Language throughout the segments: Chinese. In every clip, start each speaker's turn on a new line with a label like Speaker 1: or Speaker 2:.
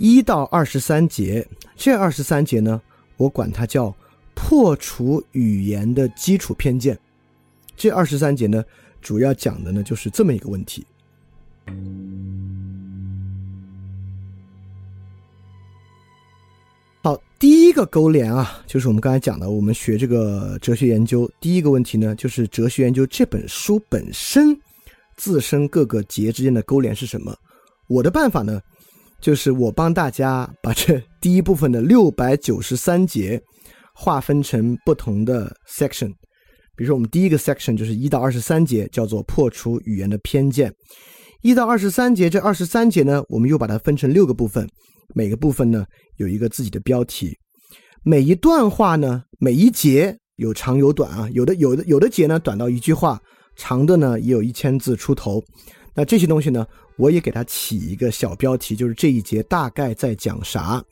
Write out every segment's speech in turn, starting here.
Speaker 1: 一到二十三节，这二十三节呢，我管它叫破除语言的基础偏见。这二十三节呢，主要讲的呢就是这么一个问题。好，第一个勾连啊，就是我们刚才讲的，我们学这个哲学研究，第一个问题呢，就是哲学研究这本书本身自身各个节之间的勾连是什么？我的办法呢，就是我帮大家把这第一部分的六百九十三节划分成不同的 section，比如说我们第一个 section 就是一到二十三节，叫做破除语言的偏见。一到二十三节，这二十三节呢，我们又把它分成六个部分。每个部分呢有一个自己的标题，每一段话呢，每一节有长有短啊，有的有的有的节呢短到一句话，长的呢也有一千字出头。那这些东西呢，我也给它起一个小标题，就是这一节大概在讲啥。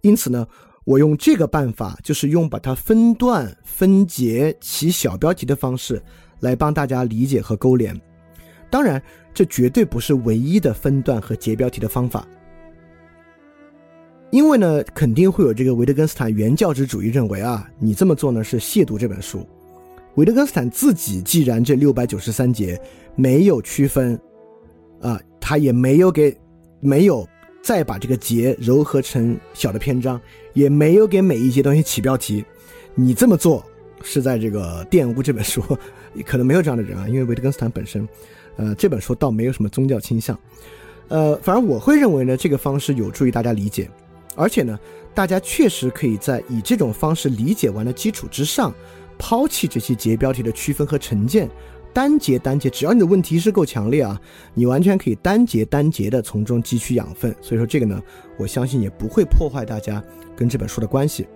Speaker 1: 因此呢，我用这个办法，就是用把它分段分节起小标题的方式来帮大家理解和勾连。当然，这绝对不是唯一的分段和节标题的方法。因为呢，肯定会有这个维特根斯坦原教旨主义认为啊，你这么做呢是亵渎这本书。维特根斯坦自己既然这六百九十三节没有区分，啊，他也没有给，没有再把这个节糅合成小的篇章，也没有给每一节东西起标题。你这么做是在这个玷污这本书，可能没有这样的人啊，因为维特根斯坦本身，呃，这本书倒没有什么宗教倾向，呃，反正我会认为呢，这个方式有助于大家理解。而且呢，大家确实可以在以这种方式理解完的基础之上，抛弃这些节标题的区分和成见，单节单节，只要你的问题是够强烈啊，你完全可以单节单节的从中汲取养分。所以说这个呢，我相信也不会破坏大家跟这本书的关系。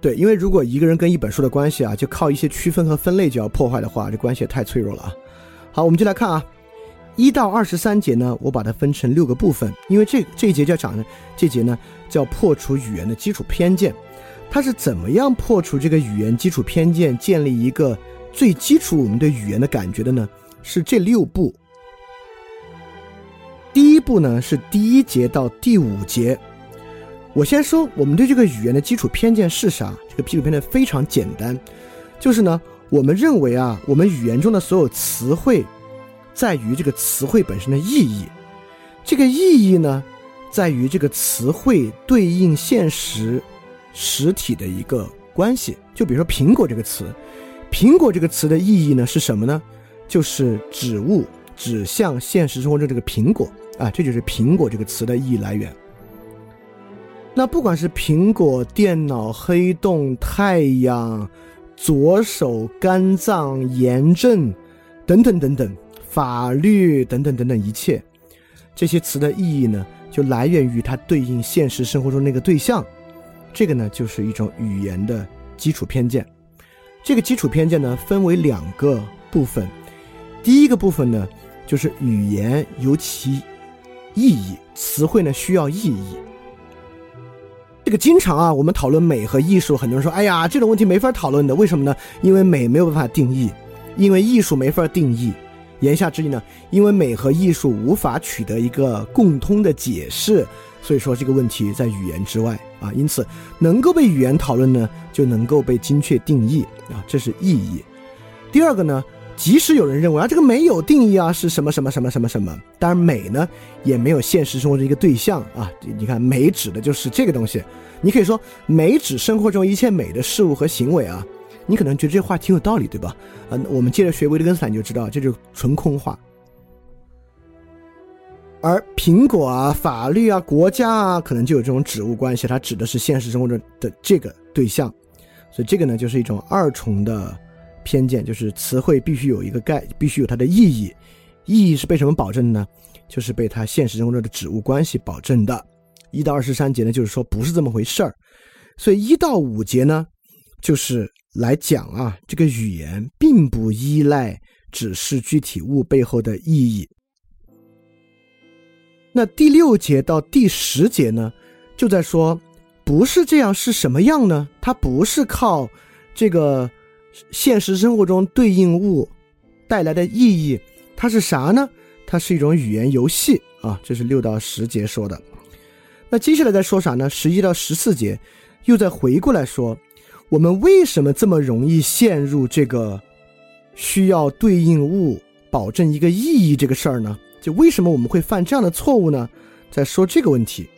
Speaker 1: 对，因为如果一个人跟一本书的关系啊，就靠一些区分和分类就要破坏的话，这关系也太脆弱了啊。好，我们就来看啊。一到二十三节呢，我把它分成六个部分，因为这这一节叫讲呢这节呢叫破除语言的基础偏见，它是怎么样破除这个语言基础偏见，建立一个最基础我们对语言的感觉的呢？是这六步。第一步呢是第一节到第五节，我先说我们对这个语言的基础偏见是啥？这个基础偏见非常简单，就是呢我们认为啊，我们语言中的所有词汇。在于这个词汇本身的意义，这个意义呢，在于这个词汇对应现实实体的一个关系。就比如说“苹果”这个词，“苹果”这个词的意义呢是什么呢？就是指物，指向现实生活中这个苹果啊，这就是“苹果”这个词的意义来源。那不管是苹果、电脑、黑洞、太阳、左手、肝脏、炎症等等等等。法律等等等等一切，这些词的意义呢，就来源于它对应现实生活中那个对象。这个呢，就是一种语言的基础偏见。这个基础偏见呢，分为两个部分。第一个部分呢，就是语言有其意义，词汇呢需要意义。这个经常啊，我们讨论美和艺术，很多人说：“哎呀，这种问题没法讨论的，为什么呢？因为美没有办法定义，因为艺术没法定义。”言下之意呢，因为美和艺术无法取得一个共通的解释，所以说这个问题在语言之外啊。因此，能够被语言讨论呢，就能够被精确定义啊，这是意义。第二个呢，即使有人认为啊，这个美有定义啊，是什么什么什么什么什么，当然美呢也没有现实生活中一个对象啊。你看，美指的就是这个东西，你可以说美指生活中一切美的事物和行为啊。你可能觉得这话挺有道理，对吧？嗯，我们接着学维特根斯坦就知道，这就是纯空话。而苹果啊、法律啊、国家啊，可能就有这种指物关系，它指的是现实生活中的这个对象。所以这个呢，就是一种二重的偏见，就是词汇必须有一个概，必须有它的意义。意义是被什么保证的呢？就是被它现实生活中的指物关系保证的。一到二十三节呢，就是说不是这么回事儿。所以一到五节呢，就是。来讲啊，这个语言并不依赖指示具体物背后的意义。那第六节到第十节呢，就在说，不是这样是什么样呢？它不是靠这个现实生活中对应物带来的意义，它是啥呢？它是一种语言游戏啊，这是六到十节说的。那接下来再说啥呢？十一到十四节又再回过来说，我们为什么这么容易陷入这个需要对应物保证一个意义这个事儿呢？就为什么我们会犯这样的错误呢？在说这个问题。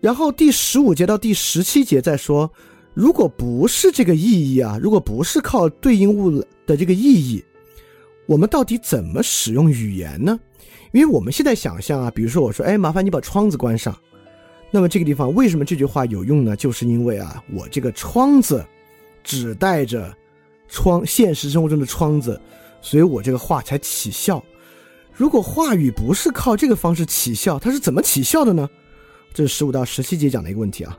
Speaker 1: 然后第十五节到第十七节再说，如果不是这个意义啊，如果不是靠对应物的这个意义，我们到底怎么使用语言呢？因为我们现在想象啊，比如说我说，哎，麻烦你把窗子关上，那么这个地方为什么这句话有用呢？就是因为啊，我这个窗子只带着窗，现实生活中的窗子，所以我这个话才起效。如果话语不是靠这个方式起效，它是怎么起效的呢？这是十五到十七节讲的一个问题啊。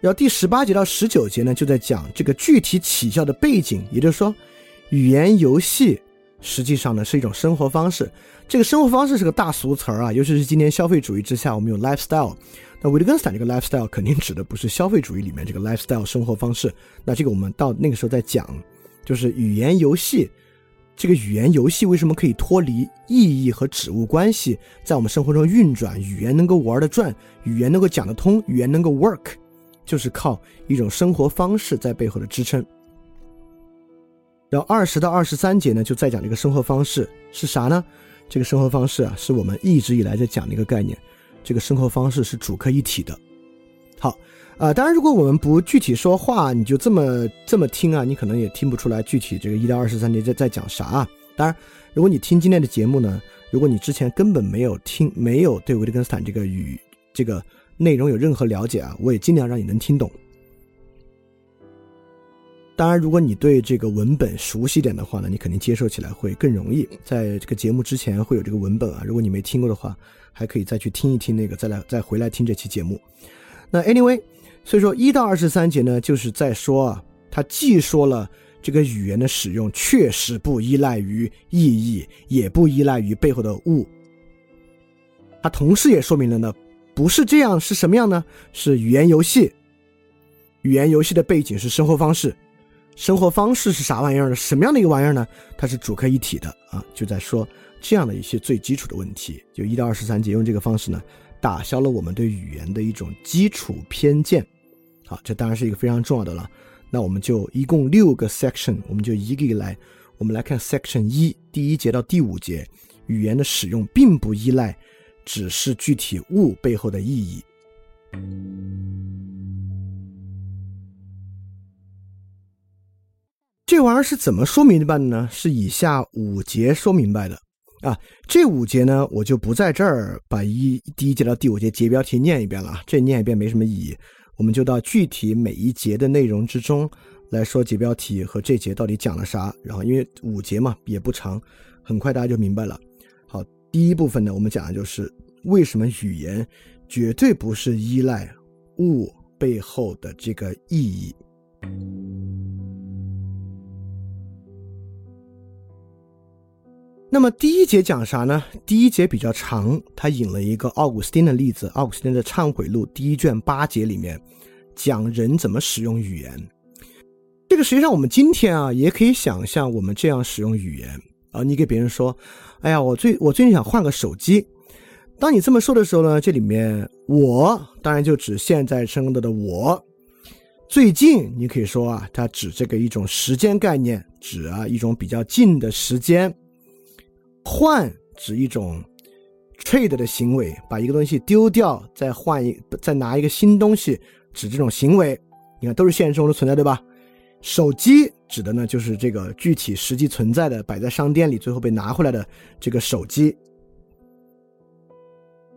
Speaker 1: 然后第十八节到十九节呢，就在讲这个具体起效的背景，也就是说，语言游戏实际上呢是一种生活方式。这个生活方式是个大俗词儿啊，尤其是今天消费主义之下，我们有 lifestyle。那维特根斯坦这个 lifestyle 肯定指的不是消费主义里面这个 lifestyle 生活方式。那这个我们到那个时候再讲，就是语言游戏。这个语言游戏为什么可以脱离意义和指物关系，在我们生活中运转？语言能够玩得转，语言能够讲得通，语言能够 work，就是靠一种生活方式在背后的支撑。然后二十到二十三节呢，就在讲这个生活方式是啥呢？这个生活方式啊，是我们一直以来在讲的一个概念。这个生活方式是主客一体的。好。啊，当然，如果我们不具体说话，你就这么这么听啊，你可能也听不出来具体这个一到二十三节在在讲啥啊。当然，如果你听今天的节目呢，如果你之前根本没有听，没有对维特根斯坦这个语这个内容有任何了解啊，我也尽量让你能听懂。当然，如果你对这个文本熟悉点的话呢，你肯定接受起来会更容易。在这个节目之前会有这个文本啊，如果你没听过的话，还可以再去听一听那个，再来再回来听这期节目。那 anyway。所以说，一到二十三节呢，就是在说啊，他既说了这个语言的使用确实不依赖于意义，也不依赖于背后的物。他同时也说明了呢，不是这样，是什么样呢？是语言游戏。语言游戏的背景是生活方式，生活方式是啥玩意儿呢？什么样的一个玩意儿呢？它是主客一体的啊，就在说这样的一些最基础的问题。就一到二十三节用这个方式呢，打消了我们对语言的一种基础偏见。好，这当然是一个非常重要的了。那我们就一共六个 section，我们就一个一个来。我们来看 section 一，第一节到第五节，语言的使用并不依赖只是具体物背后的意义。这玩意儿是怎么说明白的呢？是以下五节说明白的啊。这五节呢，我就不在这儿把一第一节到第五节节标题念一遍了，这念一遍没什么意义。我们就到具体每一节的内容之中来说解标题和这节到底讲了啥。然后因为五节嘛也不长，很快大家就明白了。好，第一部分呢，我们讲的就是为什么语言绝对不是依赖物背后的这个意义。那么第一节讲啥呢？第一节比较长，他引了一个奥古斯丁的例子，奥古斯丁的《忏悔录》第一卷八节里面讲人怎么使用语言。这个实际上我们今天啊也可以想象我们这样使用语言啊。你给别人说：“哎呀，我最我最近想换个手机。”当你这么说的时候呢，这里面我当然就指现在生的的我。最近你可以说啊，它指这个一种时间概念，指啊一种比较近的时间。换指一种 trade 的行为，把一个东西丢掉，再换一，再拿一个新东西，指这种行为。你看，都是现实中的存在，对吧？手机指的呢，就是这个具体实际存在的，摆在商店里，最后被拿回来的这个手机。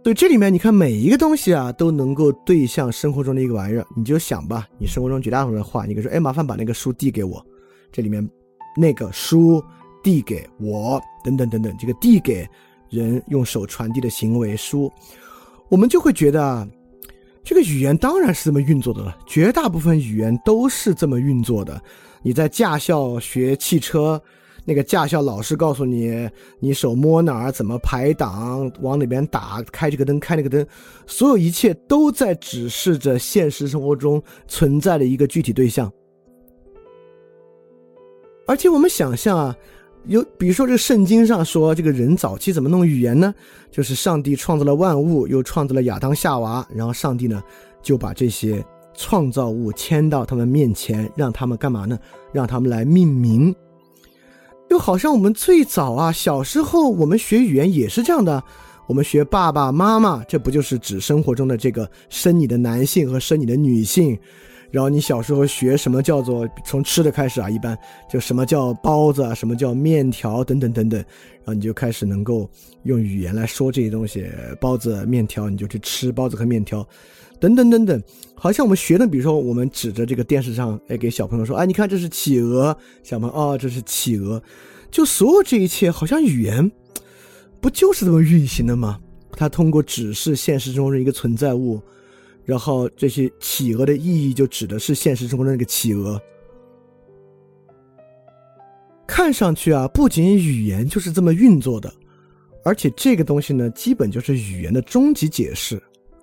Speaker 1: 所以这里面你看，每一个东西啊，都能够对象生活中的一个玩意儿。你就想吧，你生活中绝大多数的话，你可以说，哎，麻烦把那个书递给我。这里面那个书。递给我，等等等等，这个递给人用手传递的行为书，我们就会觉得，这个语言当然是这么运作的了。绝大部分语言都是这么运作的。你在驾校学汽车，那个驾校老师告诉你，你手摸哪儿，怎么排档，往哪边打，开这个灯，开那个灯，所有一切都在指示着现实生活中存在的一个具体对象。而且我们想象啊。有，比如说这个圣经上说，这个人早期怎么弄语言呢？就是上帝创造了万物，又创造了亚当夏娃，然后上帝呢就把这些创造物牵到他们面前，让他们干嘛呢？让他们来命名。就好像我们最早啊，小时候我们学语言也是这样的，我们学爸爸妈妈，这不就是指生活中的这个生你的男性和生你的女性？然后你小时候学什么叫做从吃的开始啊，一般就什么叫包子啊，什么叫面条等等等等，然后你就开始能够用语言来说这些东西，包子、面条，你就去吃包子和面条，等等等等。好像我们学的，比如说我们指着这个电视上，哎，给小朋友说，哎，你看这是企鹅，小朋友哦，这是企鹅，就所有这一切，好像语言不就是这么运行的吗？它通过指示现实中的一个存在物。然后这些企鹅的意义就指的是现实生活中那个企鹅。看上去啊，不仅语言就是这么运作的，而且这个东西呢，基本就是语言的终极解释。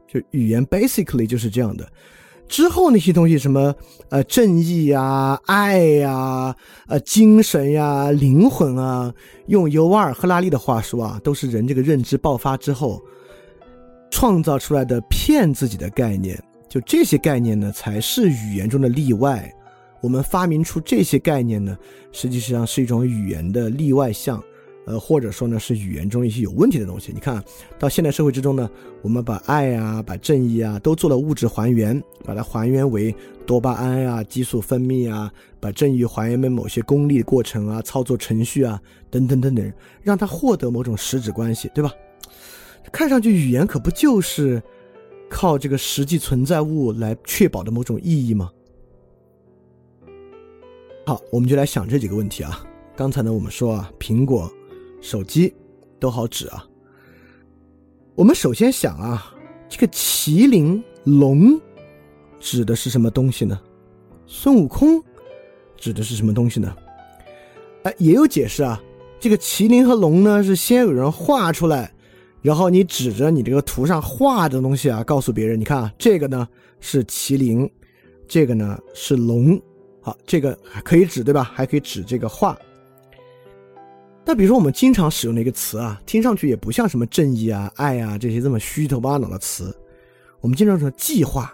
Speaker 1: 就语言 basically 就是这样的。之后那些东西，什么呃正义呀、爱呀、呃精神呀、灵魂啊，用尤瓦尔·赫拉利的话说啊，都是人这个认知爆发之后。创造出来的骗自己的概念，就这些概念呢，才是语言中的例外。我们发明出这些概念呢，实际上是一种语言的例外项，呃，或者说呢，是语言中一些有问题的东西。你看到现代社会之中呢，我们把爱啊、把正义啊，都做了物质还原，把它还原为多巴胺啊、激素分泌啊，把正义还原为某些功利过程啊、操作程序啊等等等等，让它获得某种实质关系，对吧？看上去语言可不就是靠这个实际存在物来确保的某种意义吗？好，我们就来想这几个问题啊。刚才呢，我们说啊，苹果、手机都好指啊。我们首先想啊，这个麒麟、龙指的是什么东西呢？孙悟空指的是什么东西呢？哎，也有解释啊。这个麒麟和龙呢，是先有人画出来。然后你指着你这个图上画的东西啊，告诉别人，你看啊，这个呢是麒麟，这个呢是龙，好，这个可以指对吧？还可以指这个画。那比如说我们经常使用的一个词啊，听上去也不像什么正义啊、爱啊这些这么虚头巴脑的词。我们经常说计划，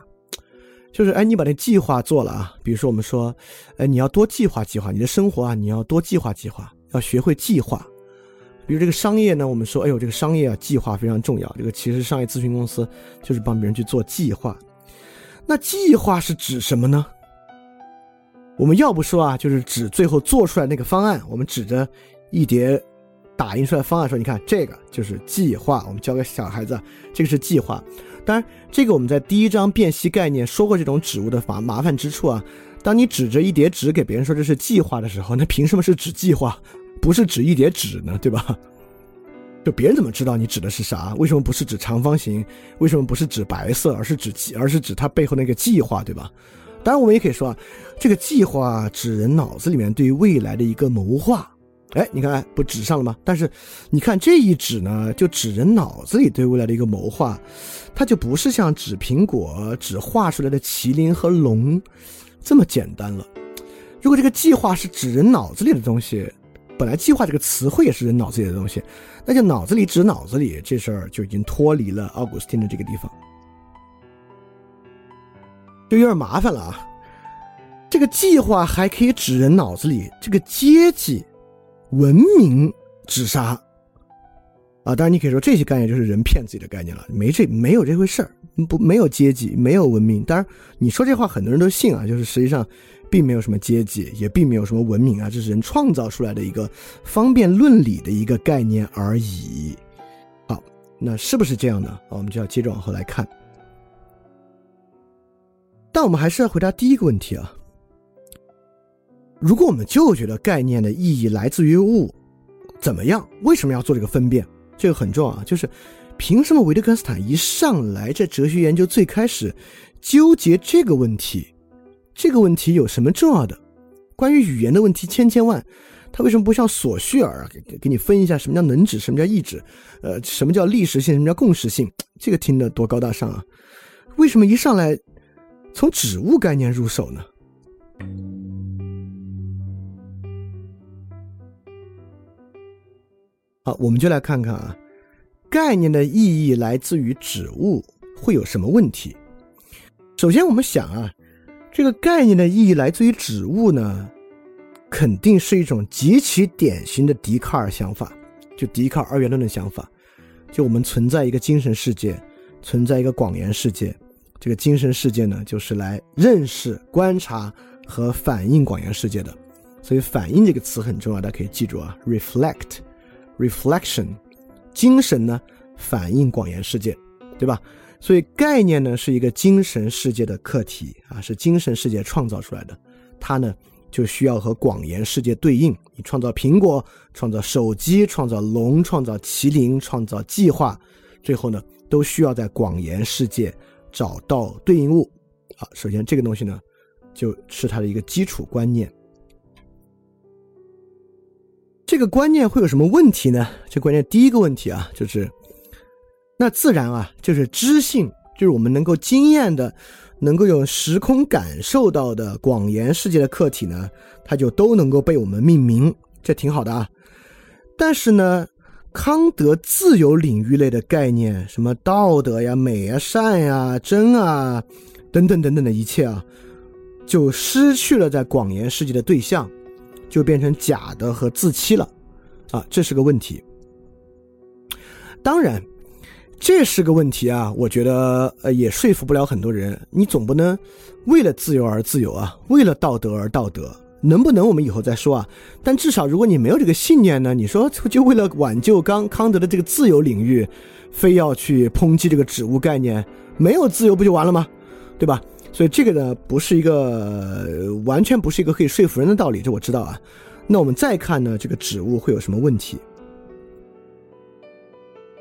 Speaker 1: 就是哎，你把那计划做了啊。比如说我们说，哎，你要多计划计划你的生活啊，你要多计划计划，要学会计划。比如这个商业呢，我们说，哎呦，这个商业啊，计划非常重要。这个其实商业咨询公司就是帮别人去做计划。那计划是指什么呢？我们要不说啊，就是指最后做出来那个方案。我们指着一叠打印出来方案说，你看这个就是计划。我们教给小孩子，这个是计划。当然，这个我们在第一章辨析概念说过这种指物的麻麻烦之处啊。当你指着一叠纸给别人说这是计划的时候，那凭什么是指计划？不是指一叠纸呢，对吧？就别人怎么知道你指的是啥？为什么不是指长方形？为什么不是指白色，而是指计，而是指它背后那个计划，对吧？当然，我们也可以说啊，这个计划指人脑子里面对于未来的一个谋划。哎，你看，不指上了吗？但是，你看这一指呢，就指人脑子里对未来的一个谋划，它就不是像指苹果、指画出来的麒麟和龙这么简单了。如果这个计划是指人脑子里的东西，本来计划这个词汇也是人脑子里的东西，那就脑子里指脑子里这事儿就已经脱离了奥古斯丁的这个地方，就有点麻烦了啊。这个计划还可以指人脑子里这个阶级、文明指啥啊？当然你可以说这些概念就是人骗自己的概念了，没这没有这回事儿，不没有阶级，没有文明。当然你说这话很多人都信啊，就是实际上。并没有什么阶级，也并没有什么文明啊，这是人创造出来的一个方便论理的一个概念而已。好，那是不是这样呢？我们就要接着往后来看。但我们还是要回答第一个问题啊。如果我们就觉得概念的意义来自于物，怎么样？为什么要做这个分辨？这个很重要啊。就是凭什么维特根斯坦一上来在哲学研究最开始纠结这个问题？这个问题有什么重要的？关于语言的问题千千万，他为什么不像索绪尔给给你分一下什么叫能指，什么叫意指？呃，什么叫历史性，什么叫共识性？这个听得多高大上啊！为什么一上来从指物概念入手呢？好，我们就来看看啊，概念的意义来自于指物会有什么问题？首先，我们想啊，这个概念的意义来自于指物呢，肯定是一种极其典型的笛卡尔想法，就笛卡尔二元论的想法，就我们存在一个精神世界，存在一个广元世界，这个精神世界呢，就是来认识、观察和反映广元世界的。所以“反应”这个词很重要，大家可以记住啊，reflect，reflection，精神呢反映广元世界，对吧？所以概念呢是一个精神世界的客体啊，是精神世界创造出来的，它呢就需要和广言世界对应。你创造苹果，创造手机，创造龙，创造麒麟，创造计划，最后呢都需要在广言世界找到对应物。好，首先这个东西呢就是它的一个基础观念。这个观念会有什么问题呢？这观念第一个问题啊，就是，那自然啊，就是知性，就是我们能够经验的，能够有时空感受到的广元世界的客体呢，它就都能够被我们命名，这挺好的啊。但是呢，康德自由领域类的概念，什么道德呀、美啊、善呀、真啊，等等等等的一切啊，就失去了在广元世界的对象。就变成假的和自欺了，啊，这是个问题。当然，这是个问题啊，我觉得呃也说服不了很多人。你总不能为了自由而自由啊，为了道德而道德，能不能我们以后再说啊？但至少如果你没有这个信念呢，你说就为了挽救刚康德的这个自由领域，非要去抨击这个指物概念，没有自由不就完了吗？对吧？所以这个呢，不是一个完全不是一个可以说服人的道理，这我知道啊。那我们再看呢，这个指物会有什么问题？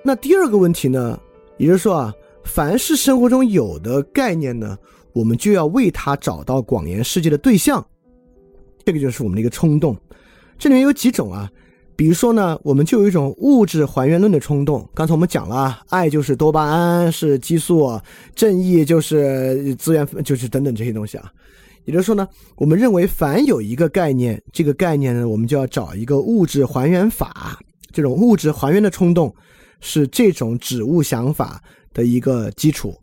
Speaker 1: 那第二个问题呢，也就是说啊，凡是生活中有的概念呢，我们就要为它找到广延世界的对象，这个就是我们的一个冲动。这里面有几种啊？比如说呢，我们就有一种物质还原论的冲动。刚才我们讲了，爱就是多巴胺，是激素；正义就是资源，就是等等这些东西啊。也就是说呢，我们认为凡有一个概念，这个概念呢，我们就要找一个物质还原法。这种物质还原的冲动，是这种指物想法的一个基础。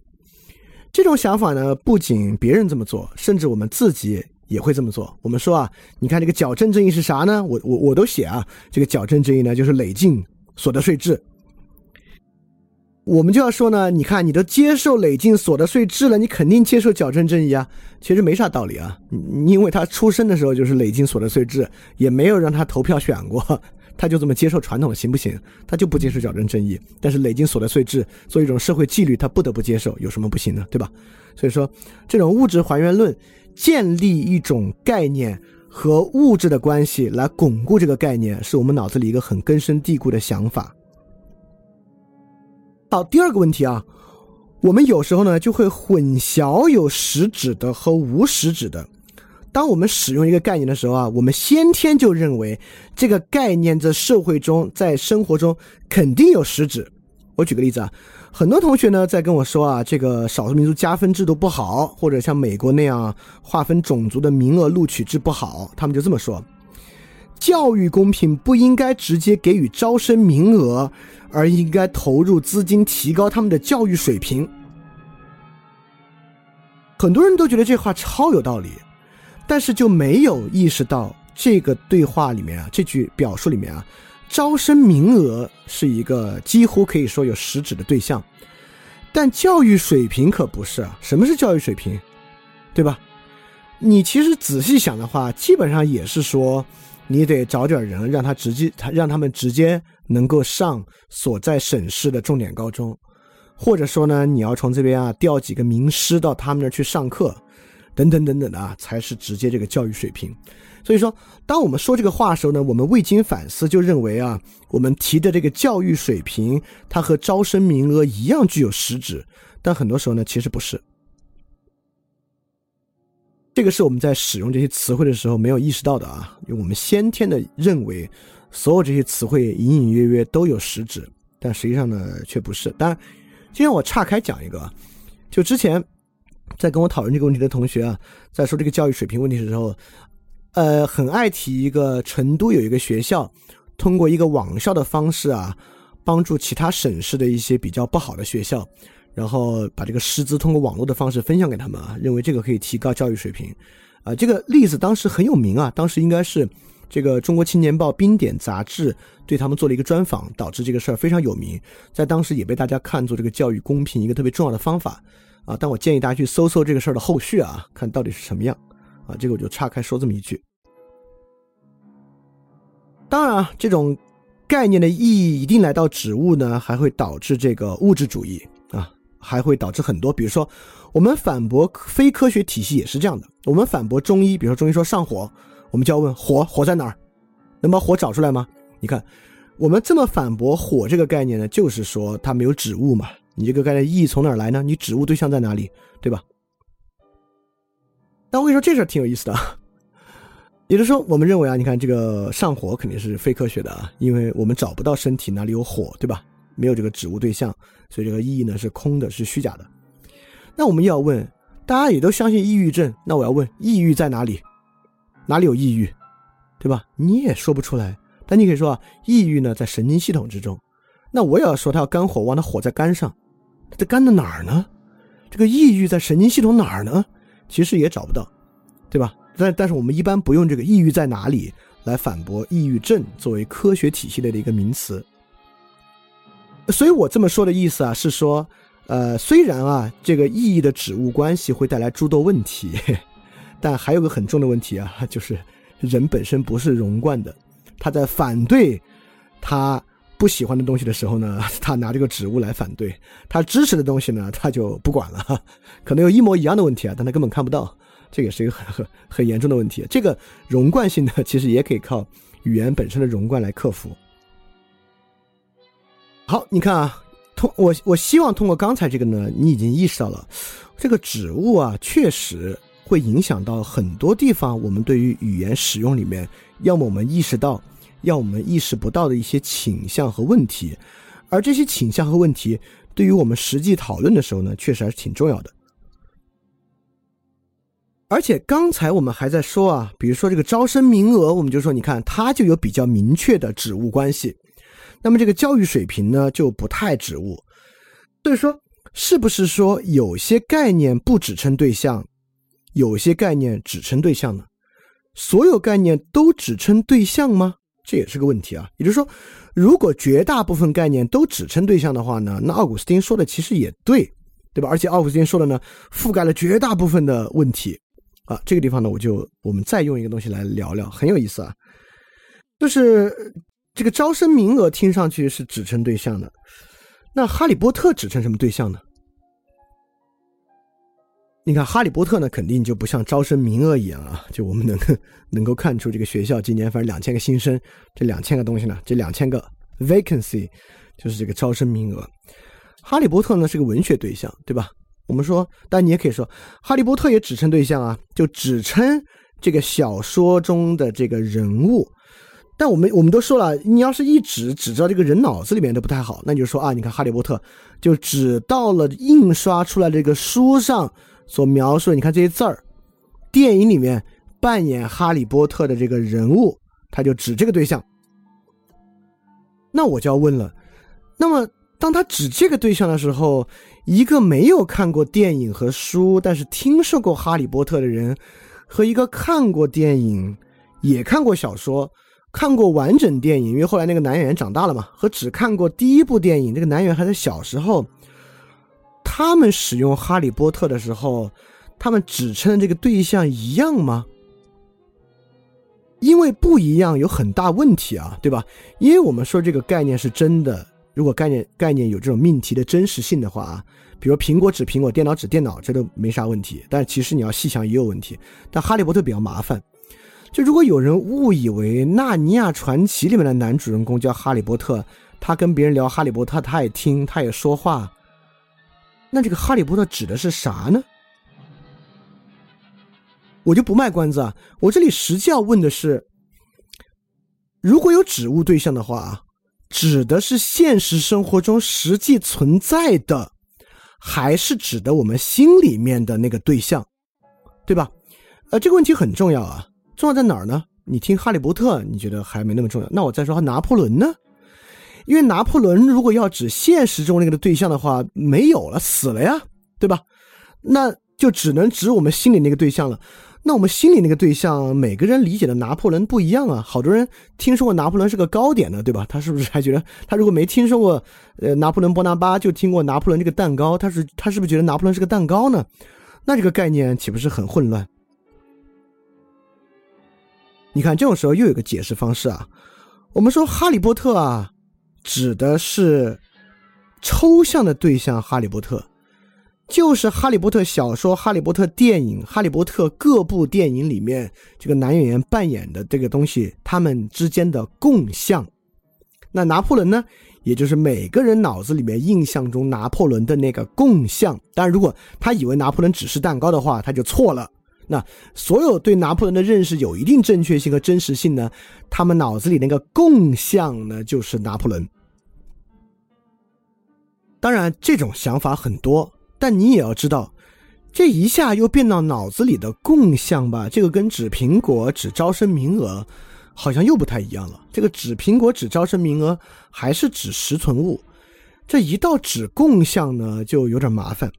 Speaker 1: 这种想法呢，不仅别人这么做，甚至我们自己。也会这么做。我们说啊，你看这个矫正正义是啥呢？我我我都写啊，这个矫正正义呢，就是累进所得税制。我们就要说呢，你看你都接受累进所得税制了，你肯定接受矫正正义啊。其实没啥道理啊，因为他出生的时候就是累进所得税制，也没有让他投票选过，他就这么接受传统，行不行？他就不接受矫正正义，但是累进所得税制作为一种社会纪律，他不得不接受，有什么不行呢？对吧？所以说，这种物质还原论。建立一种概念和物质的关系来巩固这个概念，是我们脑子里一个很根深蒂固的想法。好，第二个问题啊，我们有时候呢就会混淆有实质的和无实质的。当我们使用一个概念的时候啊，我们先天就认为这个概念在社会中、在生活中肯定有实质。我举个例子啊。很多同学呢在跟我说啊，这个少数民族加分制度不好，或者像美国那样划分种族的名额录取制不好，他们就这么说：教育公平不应该直接给予招生名额，而应该投入资金提高他们的教育水平。很多人都觉得这话超有道理，但是就没有意识到这个对话里面啊，这句表述里面啊。招生名额是一个几乎可以说有实质的对象，但教育水平可不是啊。什么是教育水平，对吧？你其实仔细想的话，基本上也是说，你得找点人让他直接，他让他们直接能够上所在省市的重点高中，或者说呢，你要从这边啊调几个名师到他们那儿去上课，等等等等的啊，才是直接这个教育水平。所以说，当我们说这个话的时候呢，我们未经反思就认为啊，我们提的这个教育水平，它和招生名额一样具有实质。但很多时候呢，其实不是。这个是我们在使用这些词汇的时候没有意识到的啊，因为我们先天的认为所有这些词汇隐隐约约都有实质，但实际上呢却不是。当然，今天我岔开讲一个，就之前在跟我讨论这个问题的同学啊，在说这个教育水平问题的时候。呃，很爱提一个成都有一个学校，通过一个网校的方式啊，帮助其他省市的一些比较不好的学校，然后把这个师资通过网络的方式分享给他们啊，认为这个可以提高教育水平，啊，这个例子当时很有名啊，当时应该是这个《中国青年报》冰点杂志对他们做了一个专访，导致这个事儿非常有名，在当时也被大家看作这个教育公平一个特别重要的方法啊。但我建议大家去搜搜这个事儿的后续啊，看到底是什么样啊。这个我就岔开说这么一句。当然啊，这种概念的意义一定来到指物呢，还会导致这个物质主义啊，还会导致很多。比如说，我们反驳非科学体系也是这样的。我们反驳中医，比如说中医说上火，我们就要问火火在哪儿，能把火找出来吗？你看，我们这么反驳火这个概念呢，就是说它没有指物嘛。你这个概念意义从哪儿来呢？你指物对象在哪里，对吧？但我跟你说，这事儿挺有意思的。也就是说，我们认为啊，你看这个上火肯定是非科学的啊，因为我们找不到身体哪里有火，对吧？没有这个指物对象，所以这个意义呢是空的，是虚假的。那我们要问，大家也都相信抑郁症，那我要问，抑郁在哪里？哪里有抑郁，对吧？你也说不出来。但你可以说啊，抑郁呢在神经系统之中。那我也要说，它要肝火旺，它火在肝上，它在肝的哪儿呢？这个抑郁在神经系统哪儿呢？其实也找不到，对吧？但但是我们一般不用这个抑郁在哪里来反驳抑郁症作为科学体系内的一个名词，所以我这么说的意思啊是说，呃，虽然啊这个意义的指物关系会带来诸多问题，但还有个很重的问题啊，就是人本身不是容贯的，他在反对他不喜欢的东西的时候呢，他拿这个指物来反对；他支持的东西呢，他就不管了，可能有一模一样的问题啊，但他根本看不到。这也是一个很很很严重的问题。这个融贯性呢，其实也可以靠语言本身的融贯来克服。好，你看啊，通我我希望通过刚才这个呢，你已经意识到了，这个指物啊，确实会影响到很多地方。我们对于语言使用里面，要么我们意识到，要我们意识不到的一些倾向和问题，而这些倾向和问题，对于我们实际讨论的时候呢，确实还是挺重要的。而且刚才我们还在说啊，比如说这个招生名额，我们就说，你看它就有比较明确的指物关系。那么这个教育水平呢，就不太指物。所以说，是不是说有些概念不指称对象，有些概念指称对象呢？所有概念都指称对象吗？这也是个问题啊。也就是说，如果绝大部分概念都指称对象的话呢，那奥古斯丁说的其实也对，对吧？而且奥古斯丁说的呢，覆盖了绝大部分的问题。啊，这个地方呢，我就我们再用一个东西来聊聊，很有意思啊。就是这个招生名额听上去是指称对象的，那哈利波特指称什么对象呢？你看哈利波特呢，肯定就不像招生名额一样啊，就我们能能够看出这个学校今年反正两千个新生，这两千个东西呢，这两千个 vacancy 就是这个招生名额。哈利波特呢是个文学对象，对吧？我们说，但你也可以说，《哈利波特》也指称对象啊，就指称这个小说中的这个人物。但我们我们都说了，你要是一指指着这个人脑子里面都不太好，那你就说啊，你看《哈利波特》就指到了印刷出来这个书上所描述，你看这些字儿，电影里面扮演哈利波特的这个人物，他就指这个对象。那我就要问了，那么当他指这个对象的时候？一个没有看过电影和书，但是听说过《哈利波特》的人，和一个看过电影、也看过小说、看过完整电影，因为后来那个男演员长大了嘛，和只看过第一部电影，这个男演员还在小时候，他们使用《哈利波特》的时候，他们指称的这个对象一样吗？因为不一样，有很大问题啊，对吧？因为我们说这个概念是真的。如果概念概念有这种命题的真实性的话啊，比如苹果指苹果，电脑指电脑，这都没啥问题。但其实你要细想也有问题。但哈利波特比较麻烦，就如果有人误以为《纳尼亚传奇》里面的男主人公叫哈利波特，他跟别人聊哈利波特，他也听，他也说话，那这个哈利波特指的是啥呢？我就不卖关子啊，我这里实际要问的是，如果有指物对象的话啊。指的是现实生活中实际存在的，还是指的我们心里面的那个对象，对吧？呃，这个问题很重要啊，重要在哪儿呢？你听《哈利波特》，你觉得还没那么重要。那我再说拿破仑呢？因为拿破仑如果要指现实中那个的对象的话，没有了，死了呀，对吧？那就只能指我们心里那个对象了。那我们心里那个对象，每个人理解的拿破仑不一样啊。好多人听说过拿破仑是个糕点的，对吧？他是不是还觉得他如果没听说过呃拿破仑波拿巴，就听过拿破仑这个蛋糕，他是他是不是觉得拿破仑是个蛋糕呢？那这个概念岂不是很混乱？你看这种时候又有个解释方式啊。我们说哈利波特啊，指的是抽象的对象哈利波特。就是《哈利波特》小说、《哈利波特》电影、《哈利波特》各部电影里面这个男演员扮演的这个东西，他们之间的共相。那拿破仑呢？也就是每个人脑子里面印象中拿破仑的那个共相。但，如果他以为拿破仑只是蛋糕的话，他就错了。那所有对拿破仑的认识有一定正确性和真实性呢？他们脑子里那个共相呢，就是拿破仑。当然，这种想法很多。但你也要知道，这一下又变到脑子里的共相吧？这个跟指苹果、指招生名额，好像又不太一样了。这个指苹果、指招生名额，还是指实存物。这一到指共相呢，就有点麻烦。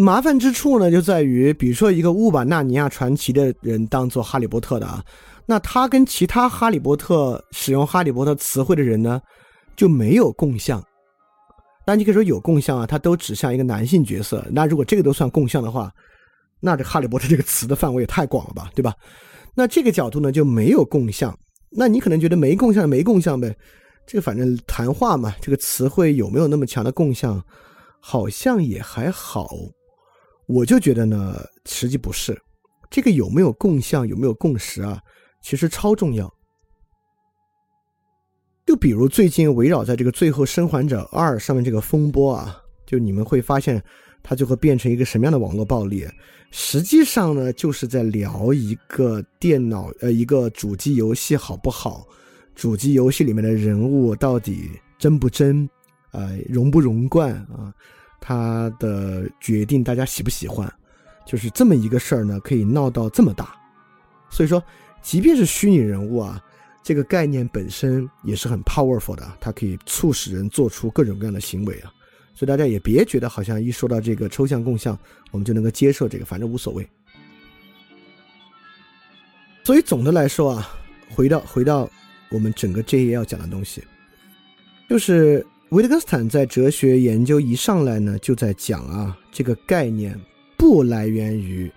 Speaker 1: 麻烦之处呢，就在于，比如说一个误把《纳尼亚传奇》的人当做哈利波特的啊，那他跟其他哈利波特使用哈利波特词汇的人呢，就没有共相。但你可以说有共相啊，它都指向一个男性角色。那如果这个都算共相的话，那这哈利波特这个词的范围也太广了吧，对吧？那这个角度呢就没有共相。那你可能觉得没共相没共相呗？这个反正谈话嘛，这个词汇有没有那么强的共相，好像也还好。我就觉得呢，实际不是。这个有没有共相，有没有共识啊？其实超重要。就比如最近围绕在这个《最后生还者二》上面这个风波啊，就你们会发现，它就会变成一个什么样的网络暴力？实际上呢，就是在聊一个电脑呃一个主机游戏好不好，主机游戏里面的人物到底真不真，呃融不融贯啊，他的决定大家喜不喜欢，就是这么一个事儿呢，可以闹到这么大。所以说，即便是虚拟人物啊。这个概念本身也是很 powerful 的，它可以促使人做出各种各样的行为啊，所以大家也别觉得好像一说到这个抽象共相，我们就能够接受这个，反正无所谓。所以总的来说啊，回到回到我们整个这页要讲的东西，就是维特根斯坦在哲学研究一上来呢，就在讲啊，这个概念不来源于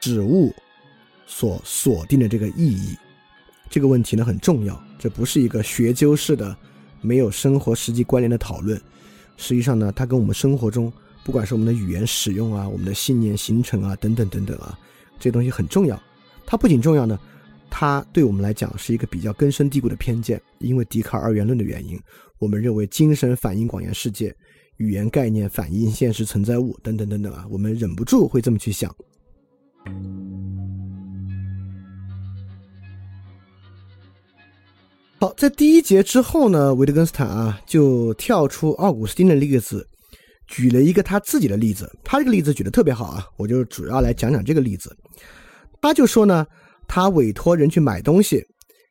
Speaker 1: 指物所锁定的这个意义。这个问题呢很重要，这不是一个学究式的、没有生活实际关联的讨论。实际上呢，它跟我们生活中，不管是我们的语言使用啊、我们的信念形成啊等等等等啊，这东西很重要。它不仅重要呢，它对我们来讲是一个比较根深蒂固的偏见。因为笛卡尔二元论的原因，我们认为精神反映广元世界，语言概念反映现实存在物等等等等啊，我们忍不住会这么去想。好，在第一节之后呢，维特根斯坦啊就跳出奥古斯丁的例子，举了一个他自己的例子。他这个例子举的特别好啊，我就主要来讲讲这个例子。他就说呢，他委托人去买东西，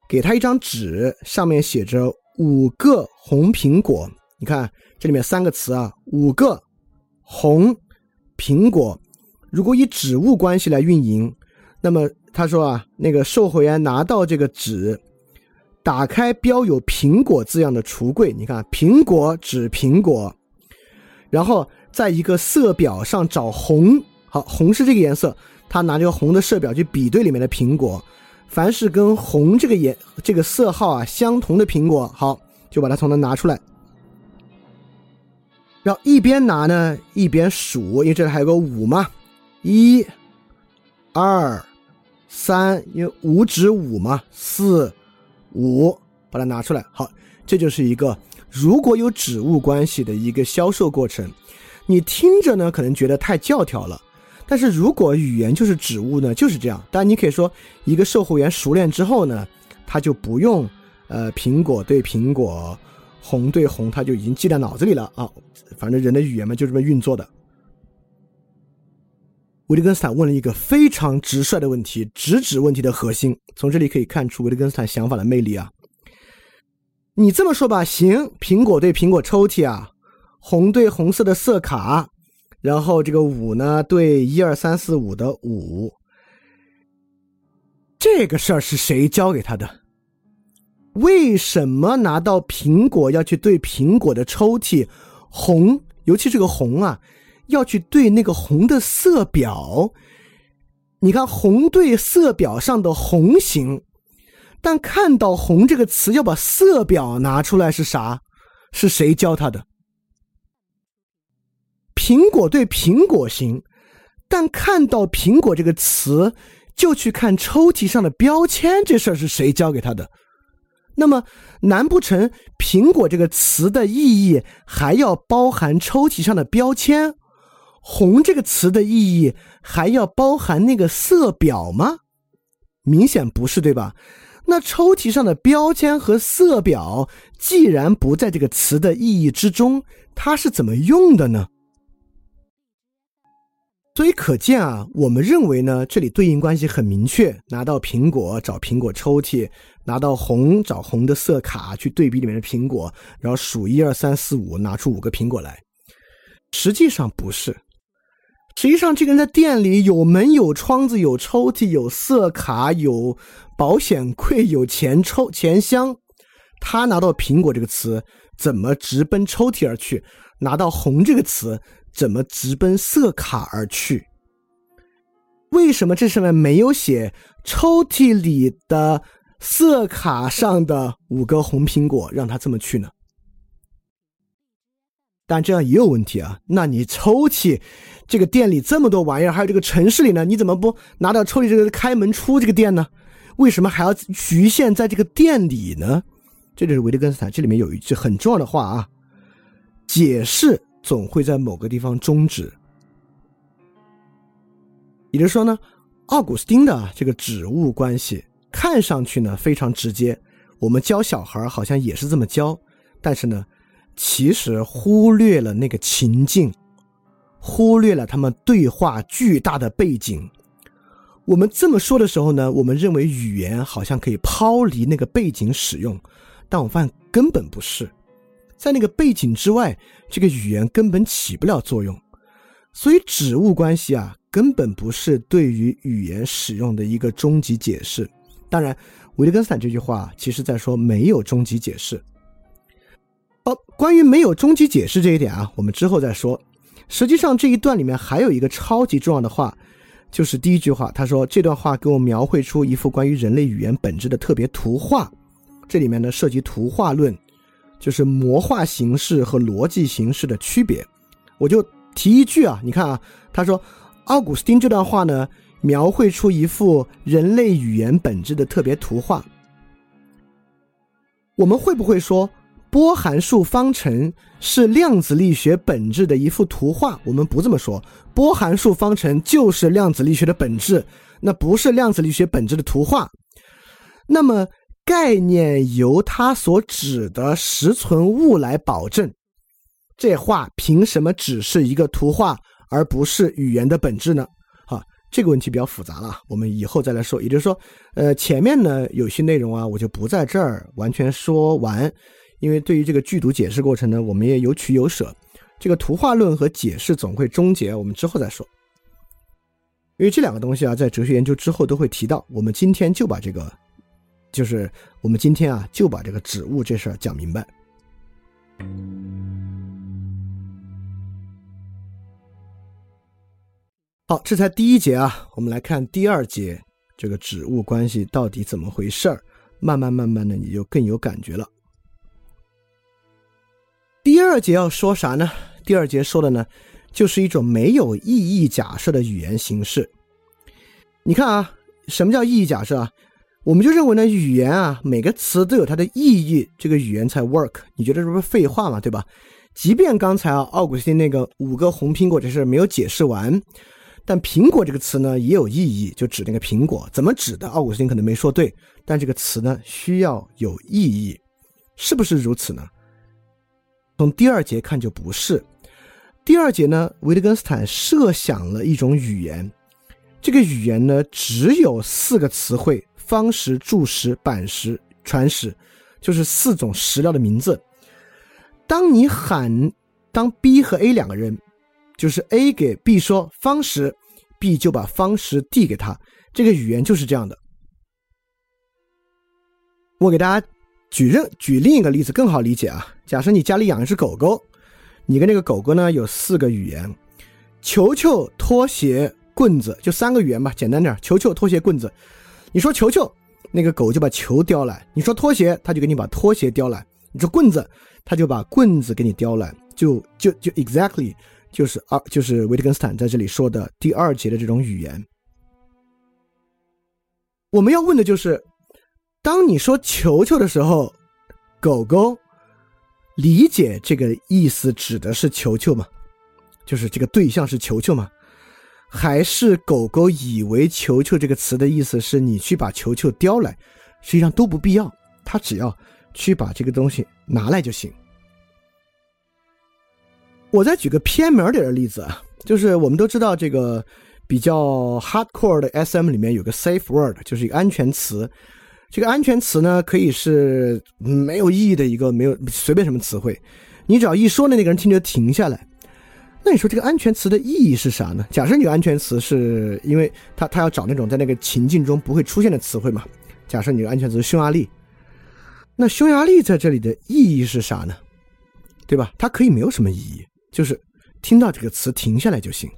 Speaker 1: 给他一张纸，上面写着五个红苹果。你看这里面三个词啊，五个红苹果。如果以指物关系来运营，那么他说啊，那个售货员拿到这个纸。打开标有“苹果”字样的橱柜，你看“苹果”指苹果，然后在一个色表上找红，好，红是这个颜色，他拿这个红的色表去比对里面的苹果，凡是跟红这个颜这个色号啊相同的苹果，好，就把它从那拿出来，然后一边拿呢一边数，因为这里还有个五嘛，一、二、三，因为五指五嘛，四。五，把它拿出来。好，这就是一个如果有指物关系的一个销售过程。你听着呢，可能觉得太教条了。但是如果语言就是指物呢，就是这样。当然，你可以说一个售货员熟练之后呢，他就不用呃苹果对苹果，红对红，他就已经记在脑子里了啊。反正人的语言嘛，就这么运作的。维特根斯坦问了一个非常直率的问题，直指问题的核心。从这里可以看出维特根斯坦想法的魅力啊！你这么说吧，行，苹果对苹果抽屉啊，红对红色的色卡，然后这个五呢对一二三四五的五，这个事儿是谁教给他的？为什么拿到苹果要去对苹果的抽屉红，尤其这个红啊，要去对那个红的色表？你看红对色表上的红行。但看到“红”这个词，要把色表拿出来是啥？是谁教他的？苹果对苹果行，但看到“苹果”这个词，就去看抽屉上的标签，这事儿是谁教给他的？那么，难不成“苹果”这个词的意义还要包含抽屉上的标签？“红”这个词的意义还要包含那个色表吗？明显不是，对吧？那抽屉上的标签和色表，既然不在这个词的意义之中，它是怎么用的呢？所以可见啊，我们认为呢，这里对应关系很明确：拿到苹果找苹果抽屉，拿到红找红的色卡去对比里面的苹果，然后数一二三四五，拿出五个苹果来。实际上不是。实际上，这个人在店里有门有窗子有抽屉有色卡有保险柜有钱抽钱箱，他拿到“苹果”这个词，怎么直奔抽屉而去？拿到“红”这个词，怎么直奔色卡而去？为什么这上面没有写抽屉里的色卡上的五个红苹果，让他这么去呢？但这样也有问题啊！那你抽屉这个店里这么多玩意儿，还有这个城市里呢，你怎么不拿到抽屉这个开门出这个店呢？为什么还要局限在这个店里呢？这就是维特根斯坦这里面有一句很重要的话啊：解释总会在某个地方终止。也就是说呢，奥古斯丁的这个指物关系看上去呢非常直接，我们教小孩好像也是这么教，但是呢。其实忽略了那个情境，忽略了他们对话巨大的背景。我们这么说的时候呢，我们认为语言好像可以抛离那个背景使用，但我发现根本不是，在那个背景之外，这个语言根本起不了作用。所以指物关系啊，根本不是对于语言使用的一个终极解释。当然，维特根斯坦这句话其实在说没有终极解释。哦，关于没有终极解释这一点啊，我们之后再说。实际上这一段里面还有一个超级重要的话，就是第一句话，他说这段话给我描绘出一幅关于人类语言本质的特别图画。这里面呢涉及图画论，就是魔化形式和逻辑形式的区别。我就提一句啊，你看啊，他说奥古斯丁这段话呢，描绘出一幅人类语言本质的特别图画。我们会不会说？波函数方程是量子力学本质的一幅图画。我们不这么说，波函数方程就是量子力学的本质，那不是量子力学本质的图画。那么概念由它所指的实存物来保证，这话凭什么只是一个图画，而不是语言的本质呢？好，这个问题比较复杂了，我们以后再来说。也就是说，呃，前面呢有些内容啊，我就不在这儿完全说完。因为对于这个剧毒解释过程呢，我们也有取有舍，这个图画论和解释总会终结，我们之后再说。因为这两个东西啊，在哲学研究之后都会提到，我们今天就把这个，就是我们今天啊，就把这个指物这事儿讲明白。好，这才第一节啊，我们来看第二节，这个指物关系到底怎么回事儿？慢慢慢慢的，你就更有感觉了。第二节要说啥呢？第二节说的呢，就是一种没有意义假设的语言形式。你看啊，什么叫意义假设啊？我们就认为呢，语言啊，每个词都有它的意义，这个语言才 work。你觉得这不是废话吗？对吧？即便刚才啊，奥古斯丁那个五个红苹果这事没有解释完，但苹果这个词呢也有意义，就指那个苹果，怎么指的？奥古斯丁可能没说对，但这个词呢需要有意义，是不是如此呢？从第二节看就不是，第二节呢，维特根斯坦设想了一种语言，这个语言呢只有四个词汇：方石、柱石、板石、传石，就是四种石料的名字。当你喊，当 B 和 A 两个人，就是 A 给 B 说方石，B 就把方石递给他。这个语言就是这样的。我给大家举任举另一个例子更好理解啊。假设你家里养一只狗狗，你跟那个狗狗呢有四个语言：球球、拖鞋、棍子，就三个语言吧，简单点。球球、拖鞋、棍子。你说球球，那个狗就把球叼来；你说拖鞋，它就给你把拖鞋叼来；你说棍子，它就把棍子给你叼来。就就就 exactly 就是二就是维特根斯坦在这里说的第二节的这种语言。我们要问的就是，当你说“球球”的时候，狗狗理解这个意思指的是球球吗？就是这个对象是球球吗？还是狗狗以为“球球”这个词的意思是你去把球球叼来？实际上都不必要，它只要去把这个东西拿来就行。我再举个偏门点的例子啊，就是我们都知道这个。比较 hardcore 的 SM 里面有个 safe word，就是一个安全词。这个安全词呢，可以是没有意义的一个没有随便什么词汇，你只要一说呢，那个人听着停下来。那你说这个安全词的意义是啥呢？假设你安全词是因为他他要找那种在那个情境中不会出现的词汇嘛？假设你的安全词是匈牙利，那匈牙利在这里的意义是啥呢？对吧？它可以没有什么意义，就是听到这个词停下来就行。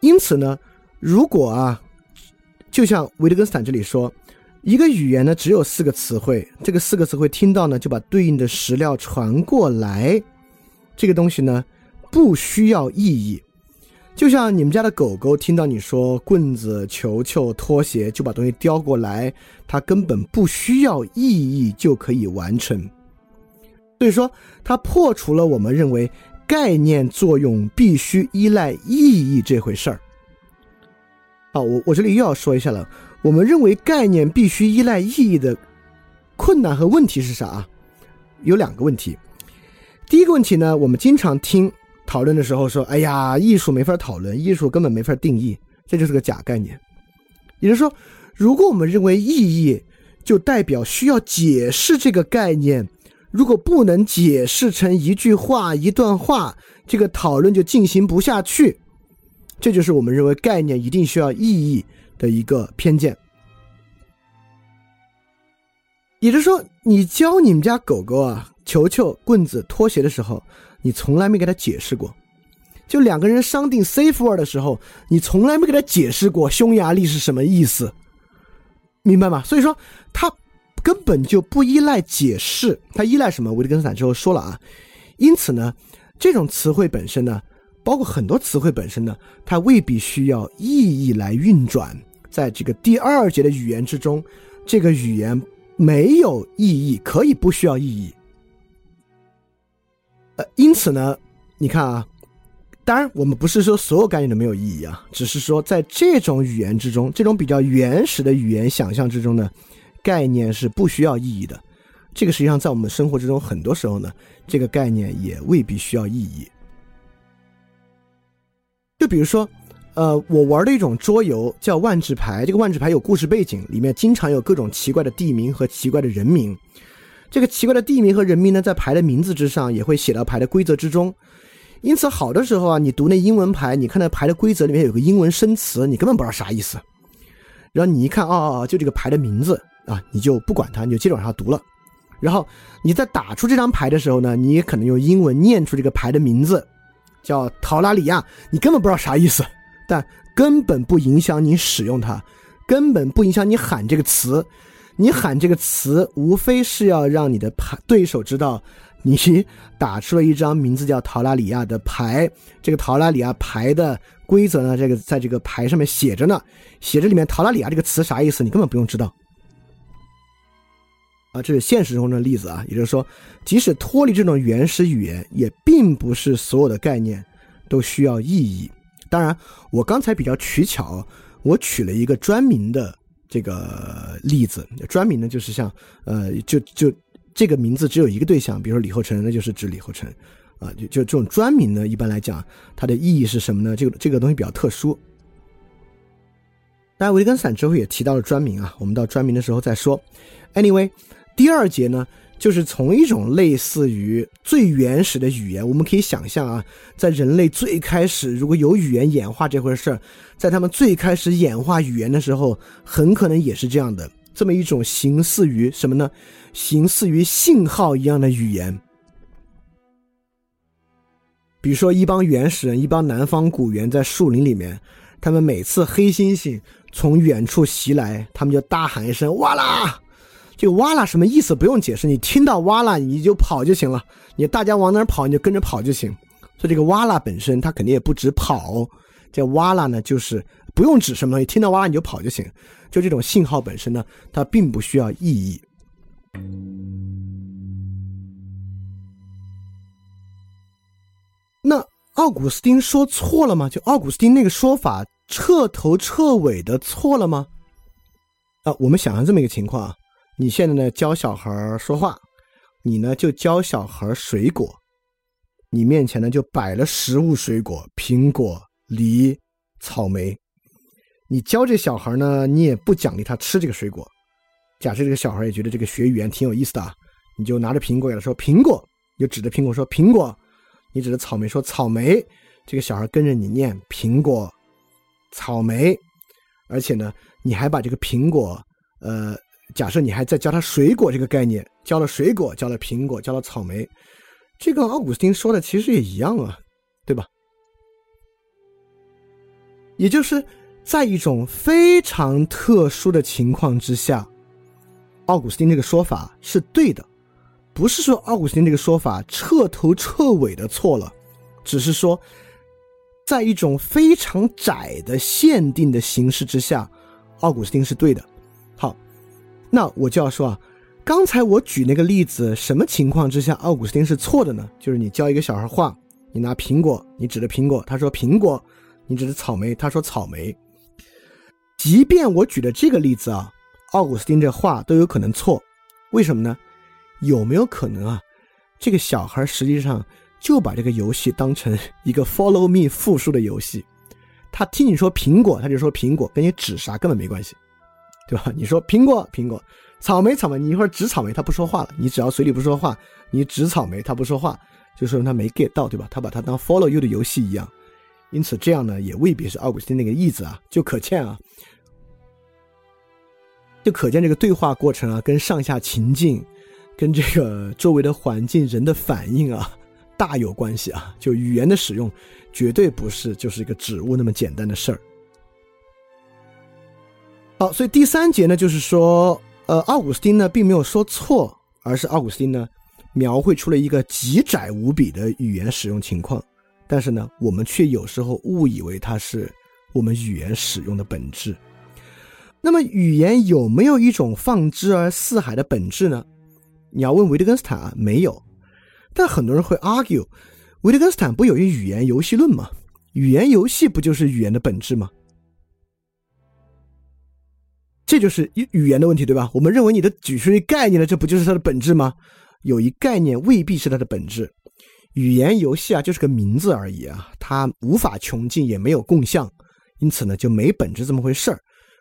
Speaker 1: 因此呢，如果啊，就像维特根斯坦这里说，一个语言呢只有四个词汇，这个四个词汇听到呢就把对应的石料传过来，这个东西呢不需要意义。就像你们家的狗狗听到你说棍子、球球、拖鞋，就把东西叼过来，它根本不需要意义就可以完成。所以说，它破除了我们认为。概念作用必须依赖意义这回事儿。好，我我这里又要说一下了。我们认为概念必须依赖意义的困难和问题是啥？有两个问题。第一个问题呢，我们经常听讨论的时候说：“哎呀，艺术没法讨论，艺术根本没法定义，这就是个假概念。”也就是说，如果我们认为意义就代表需要解释这个概念。如果不能解释成一句话、一段话，这个讨论就进行不下去。这就是我们认为概念一定需要意义的一个偏见。也就是说，你教你们家狗狗啊，球球、棍子、拖鞋的时候，你从来没给他解释过。就两个人商定 safe word 的时候，你从来没给他解释过匈牙利是什么意思，明白吗？所以说他。根本就不依赖解释，他依赖什么？维特根斯坦之后说了啊，因此呢，这种词汇本身呢，包括很多词汇本身呢，它未必需要意义来运转。在这个第二节的语言之中，这个语言没有意义，可以不需要意义。因此呢，你看啊，当然我们不是说所有概念都没有意义啊，只是说在这种语言之中，这种比较原始的语言想象之中呢。概念是不需要意义的，这个实际上在我们生活之中，很多时候呢，这个概念也未必需要意义。就比如说，呃，我玩的一种桌游叫万智牌，这个万智牌有故事背景，里面经常有各种奇怪的地名和奇怪的人名。这个奇怪的地名和人名呢，在牌的名字之上也会写到牌的规则之中。因此，好的时候啊，你读那英文牌，你看到牌的规则里面有个英文生词，你根本不知道啥意思。然后你一看，哦哦哦，就这个牌的名字。啊，你就不管它，你就接着往下读了。然后你在打出这张牌的时候呢，你也可能用英文念出这个牌的名字，叫陶拉里亚。你根本不知道啥意思，但根本不影响你使用它，根本不影响你喊这个词。你喊这个词，无非是要让你的牌对手知道你 打出了一张名字叫陶拉里亚的牌。这个陶拉里亚牌的规则呢，这个在这个牌上面写着呢，写着里面陶拉里亚这个词啥意思，你根本不用知道。啊，这是现实中的例子啊，也就是说，即使脱离这种原始语言，也并不是所有的概念都需要意义。当然，我刚才比较取巧，我取了一个专名的这个例子，专名呢就是像呃，就就这个名字只有一个对象，比如说李后成，那就是指李后成。啊，就就这种专名呢，一般来讲，它的意义是什么呢？这个这个东西比较特殊。大家，维根斯坦之后也提到了专名啊，我们到专名的时候再说。Anyway，第二节呢，就是从一种类似于最原始的语言，我们可以想象啊，在人类最开始如果有语言演化这回事儿，在他们最开始演化语言的时候，很可能也是这样的，这么一种形似于什么呢？形似于信号一样的语言。比如说，一帮原始人，一帮南方古猿在树林里面，他们每次黑猩猩从远处袭来，他们就大喊一声“哇啦”，就“哇啦”什么意思？不用解释，你听到“哇啦”你就跑就行了。你大家往哪儿跑，你就跟着跑就行。所以这个“哇啦”本身，它肯定也不止跑。这“哇啦”呢，就是不用指什么，东西，听到“哇啦”你就跑就行。就这种信号本身呢，它并不需要意义。那奥古斯丁说错了吗？就奥古斯丁那个说法彻头彻尾的错了吗？啊，我们想象这么一个情况啊：你现在呢教小孩说话，你呢就教小孩水果，你面前呢就摆了食物水果，苹果、梨、草莓。你教这小孩呢，你也不奖励他吃这个水果。假设这个小孩也觉得这个学语言挺有意思的，你就拿着苹果给他说苹果，你就指着苹果说苹果。你指着草莓说草莓，这个小孩跟着你念苹果、草莓，而且呢，你还把这个苹果，呃，假设你还在教他水果这个概念，教了水果，教了苹果，教了草莓，这个奥古斯丁说的其实也一样啊，对吧？也就是在一种非常特殊的情况之下，奥古斯丁这个说法是对的。不是说奥古斯丁这个说法彻头彻尾的错了，只是说，在一种非常窄的限定的形式之下，奥古斯丁是对的。那我就要说啊，刚才我举那个例子，什么情况之下奥古斯丁是错的呢？就是你教一个小孩画，你拿苹果，你指着苹果，他说苹果；你指着草莓，他说草莓。即便我举的这个例子啊，奥古斯丁这话都有可能错，为什么呢？有没有可能啊？这个小孩实际上就把这个游戏当成一个 “follow me” 复数的游戏。他听你说苹果，他就说苹果，跟你指啥根本没关系，对吧？你说苹果，苹果，草莓，草莓，你一会儿指草莓，他不说话了。你只要嘴里不说话，你指草莓，他不说话，就说明他没 get 到，对吧？他把它当 “follow you” 的游戏一样。因此，这样呢也未必是奥古斯丁那个意思啊，就可见啊，就可见这个对话过程啊，跟上下情境。跟这个周围的环境、人的反应啊，大有关系啊！就语言的使用，绝对不是就是一个指物那么简单的事儿。好，所以第三节呢，就是说，呃，奥古斯丁呢并没有说错，而是奥古斯丁呢描绘出了一个极窄无比的语言使用情况，但是呢，我们却有时候误以为它是我们语言使用的本质。那么，语言有没有一种放之而四海的本质呢？你要问维特根斯坦啊，没有，但很多人会 argue，维特根斯坦不有一语言游戏论吗？语言游戏不就是语言的本质吗？这就是语语言的问题，对吧？我们认为你的举出一概念呢，这不就是它的本质吗？有一概念未必是它的本质。语言游戏啊，就是个名字而已啊，它无法穷尽，也没有共相，因此呢，就没本质这么回事儿。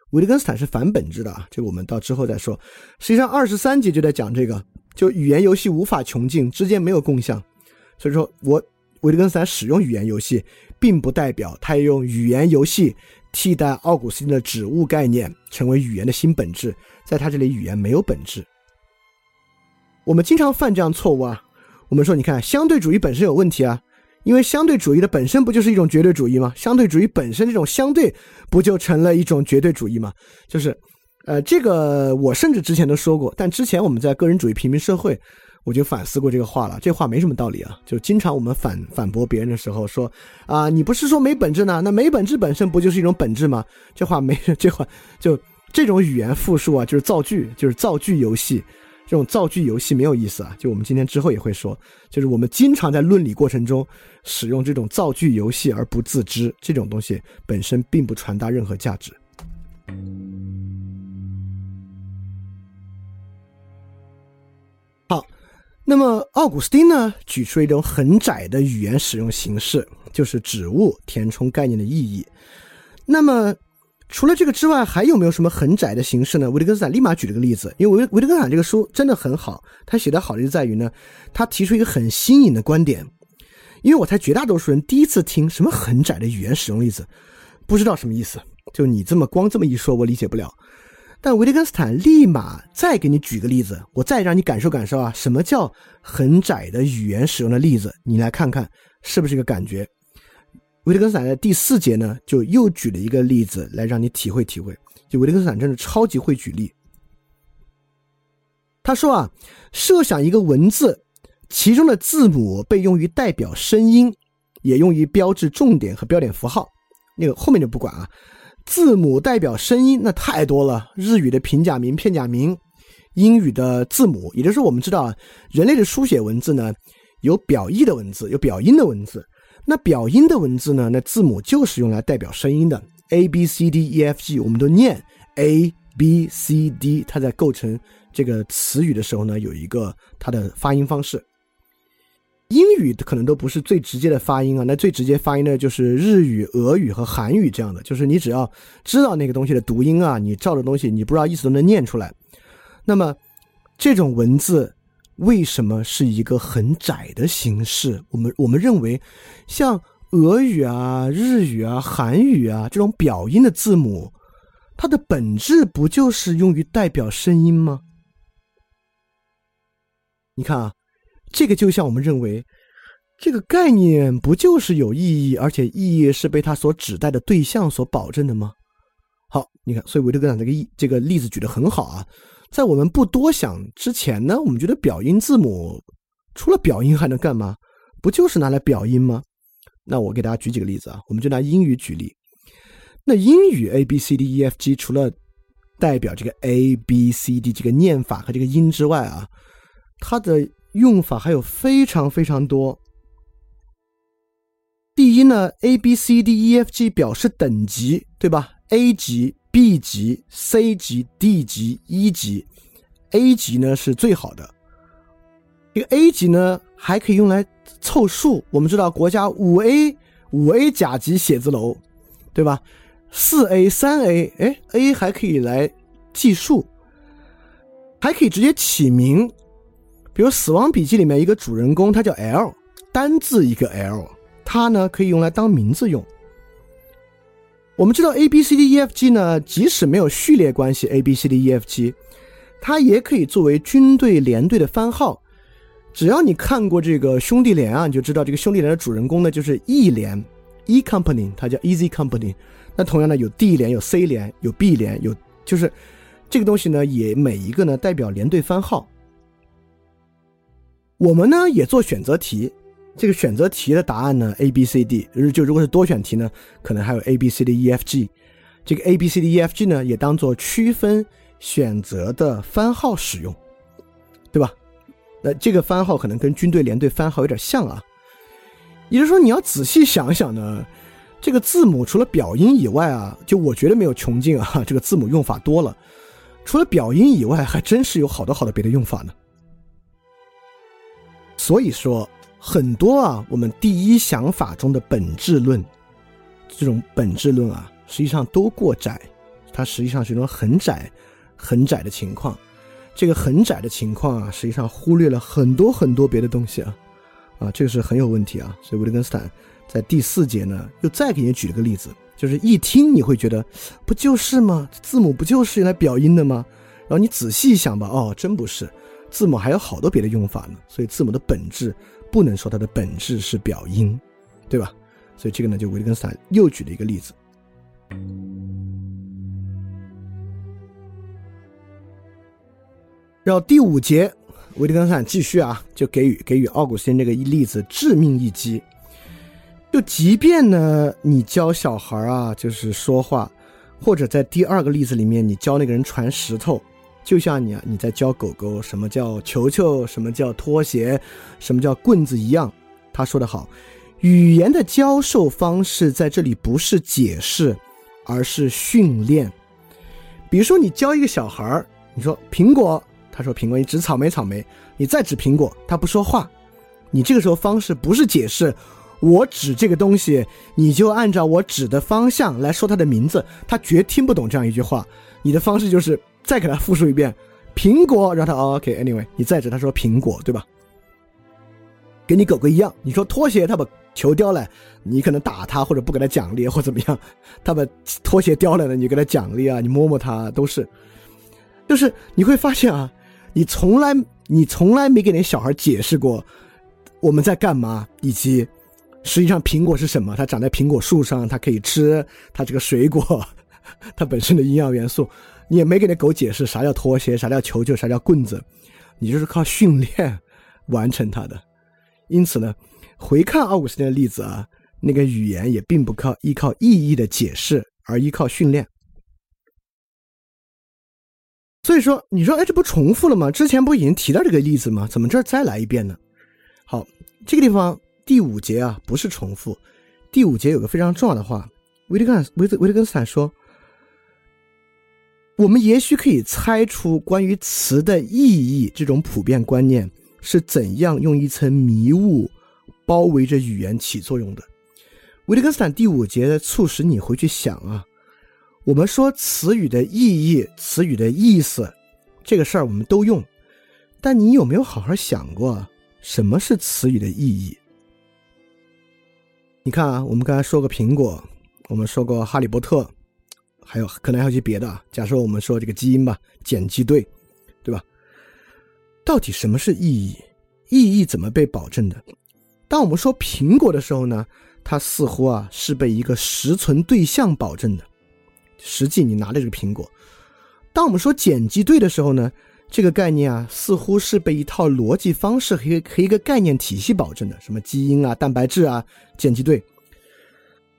Speaker 1: 维特根斯坦是反本质的啊，这个我们到之后再说。实际上，二十三节就在讲这个。就语言游戏无法穷尽，之间没有共享，所以说我维特根斯坦使用语言游戏，并不代表他用语言游戏替代奥古斯丁的指物概念，成为语言的新本质。在他这里，语言没有本质。我们经常犯这样错误啊！我们说，你看，相对主义本身有问题啊，因为相对主义的本身不就是一种绝对主义吗？相对主义本身这种相对，不就成了一种绝对主义吗？就是。呃，这个我甚至之前都说过，但之前我们在个人主义平民社会，我就反思过这个话了。这话没什么道理啊，就经常我们反反驳别人的时候说啊，你不是说没本质呢？那没本质本身不就是一种本质吗？这话没 这话就这种语言复述啊，就是造句，就是造句游戏。这种造句游戏没有意思啊。就我们今天之后也会说，就是我们经常在论理过程中使用这种造句游戏而不自知，这种东西本身并不传达任何价值。那么奥古斯丁呢，举出一种很窄的语言使用形式，就是指物填充概念的意义。那么除了这个之外，还有没有什么很窄的形式呢？维特根斯坦立马举了个例子，因为维维特根斯坦这个书真的很好，他写的好就在于呢，他提出一个很新颖的观点。因为我猜绝大多数人第一次听什么很窄的语言使用例子，不知道什么意思。就你这么光这么一说，我理解不了。但维特根斯坦立马再给你举个例子，我再让你感受感受啊，什么叫很窄的语言使用的例子？你来看看是不是一个感觉？维特根斯坦在第四节呢，就又举了一个例子来让你体会体会。就维特根斯坦真的超级会举例。他说啊，设想一个文字，其中的字母被用于代表声音，也用于标志重点和标点符号。那个后面就不管啊。字母代表声音，那太多了。日语的平假名、片假名，英语的字母，也就是，我们知道，人类的书写文字呢，有表意的文字，有表音的文字。那表音的文字呢，那字母就是用来代表声音的。A B C D E F G，我们都念 A B C D，它在构成这个词语的时候呢，有一个它的发音方式。英语可能都不是最直接的发音啊，那最直接发音的就是日语、俄语和韩语这样的，就是你只要知道那个东西的读音啊，你照着东西，你不知道意思都能念出来。那么这种文字为什么是一个很窄的形式？我们我们认为，像俄语啊、日语啊、韩语啊这种表音的字母，它的本质不就是用于代表声音吗？你看啊。这个就像我们认为，这个概念不就是有意义，而且意义是被它所指代的对象所保证的吗？好，你看，所以维特根斯坦这个意这个例子举得很好啊。在我们不多想之前呢，我们觉得表音字母除了表音还能干嘛？不就是拿来表音吗？那我给大家举几个例子啊，我们就拿英语举例。那英语 A B C D E F G 除了代表这个 A B C D 这个念法和这个音之外啊，它的用法还有非常非常多。第一呢，A B C D E F G 表示等级，对吧？A 级、B 级、C 级、D 级、E 级，A 级呢是最好的。这个 A 级呢还可以用来凑数。我们知道国家五 A 五 A 甲级写字楼，对吧？四 A 三 A，哎，A 还可以来计数，还可以直接起名。比如《死亡笔记》里面一个主人公，他叫 L，单字一个 L，他呢可以用来当名字用。我们知道 A B C D E F G 呢，即使没有序列关系，A B C D E F G，它也可以作为军队连队的番号。只要你看过这个兄弟连啊，你就知道这个兄弟连的主人公呢就是 E 连，E Company，它叫 Easy Company。那同样呢，有 D 连，有 C 连，有 B 连，有就是这个东西呢，也每一个呢代表连队番号。我们呢也做选择题，这个选择题的答案呢 A B C D，就如果是多选题呢，可能还有 A B C D E F G，这个 A B C D E F G 呢也当做区分选择的番号使用，对吧？那这个番号可能跟军队连队番号有点像啊，也就是说你要仔细想想呢，这个字母除了表音以外啊，就我觉得没有穷尽啊，这个字母用法多了，除了表音以外，还真是有好多好多别的用法呢。所以说，很多啊，我们第一想法中的本质论，这种本质论啊，实际上都过窄，它实际上是一种很窄、很窄的情况。这个很窄的情况啊，实际上忽略了很多很多别的东西啊，啊，这个是很有问题啊。所以维特根斯坦在第四节呢，又再给你举了个例子，就是一听你会觉得，不就是吗？字母不就是用来表音的吗？然后你仔细一想吧，哦，真不是。字母还有好多别的用法呢，所以字母的本质不能说它的本质是表音，对吧？所以这个呢，就维特根斯坦又举了一个例子。然后第五节，维特根斯坦继续啊，就给予给予奥古斯丁这个例子致命一击。就即便呢，你教小孩啊，就是说话，或者在第二个例子里面，你教那个人传石头。就像你啊，你在教狗狗什么叫球球，什么叫拖鞋，什么叫棍子一样。他说的好，语言的教授方式在这里不是解释，而是训练。比如说，你教一个小孩儿，你说苹果，他说苹果；你指草莓，草莓；你再指苹果，他不说话。你这个时候方式不是解释，我指这个东西，你就按照我指的方向来说它的名字，他绝听不懂这样一句话。你的方式就是再给他复述一遍苹果，让他 OK，Anyway，你再指他说苹果，对吧？跟你狗狗一样，你说拖鞋，他把球叼来，你可能打他或者不给他奖励或怎么样，他把拖鞋叼来了，你给他奖励啊，你摸摸他都是，就是你会发现啊，你从来你从来没给那小孩解释过我们在干嘛，以及实际上苹果是什么，它长在苹果树上，它可以吃，它这个水果，它本身的营养元素，你也没给那狗解释啥叫拖鞋，啥叫球球，啥叫棍子，你就是靠训练完成它的。因此呢，回看奥古斯丁的例子啊，那个语言也并不靠依靠意义的解释，而依靠训练。所以说，你说，哎，这不重复了吗？之前不已经提到这个例子吗？怎么这儿再来一遍呢？好，这个地方第五节啊，不是重复。第五节有个非常重要的话，维特根维特维特根斯坦说，我们也许可以猜出关于词的意义这种普遍观念。是怎样用一层迷雾包围着语言起作用的？维特根斯坦第五节促使你回去想啊，我们说词语的意义、词语的意思，这个事儿我们都用，但你有没有好好想过什么是词语的意义？你看啊，我们刚才说过苹果，我们说过哈利波特，还有可能还有些别的啊。假设我们说这个基因吧，碱基对，对吧？到底什么是意义？意义怎么被保证的？当我们说苹果的时候呢，它似乎啊是被一个实存对象保证的。实际你拿的这个苹果。当我们说碱基对的时候呢，这个概念啊似乎是被一套逻辑方式和和一个概念体系保证的，什么基因啊、蛋白质啊、碱基对。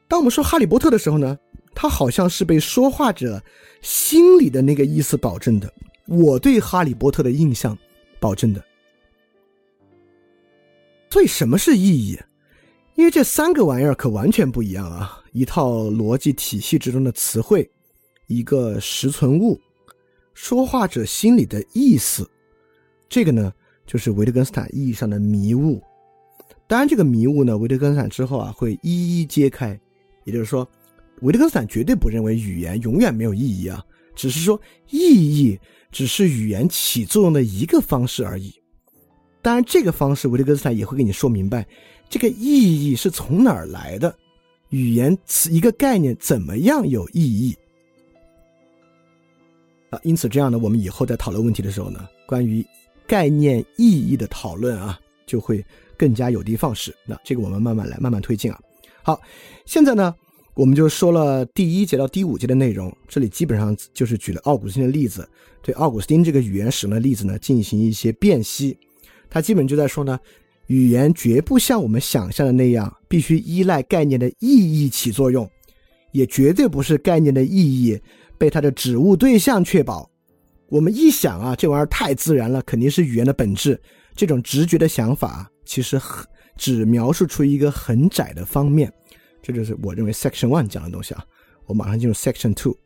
Speaker 1: 当我们说哈利波特的时候呢，它好像是被说话者心里的那个意思保证的。我对哈利波特的印象。保证的，所以什么是意义？因为这三个玩意儿可完全不一样啊！一套逻辑体系之中的词汇，一个实存物，说话者心里的意思，这个呢，就是维特根斯坦意义上的迷雾。当然，这个迷雾呢，维特根斯坦之后啊，会一一揭开。也就是说，维特根斯坦绝对不认为语言永远没有意义啊，只是说意义。只是语言起作用的一个方式而已。当然，这个方式维特根斯坦也会给你说明白，这个意义是从哪儿来的，语言词一个概念怎么样有意义啊？因此，这样呢，我们以后在讨论问题的时候呢，关于概念意义的讨论啊，就会更加有的放矢。那这个我们慢慢来，慢慢推进啊。好，现在呢。我们就说了第一节到第五节的内容，这里基本上就是举了奥古斯丁的例子，对奥古斯丁这个语言使用的例子呢进行一些辨析。他基本就在说呢，语言绝不像我们想象的那样，必须依赖概念的意义起作用，也绝对不是概念的意义被它的指物对象确保。我们一想啊，这玩意儿太自然了，肯定是语言的本质。这种直觉的想法，其实很只描述出一个很窄的方面。这就是我认为 Section One 讲的东西啊，我马上进入 Section Two。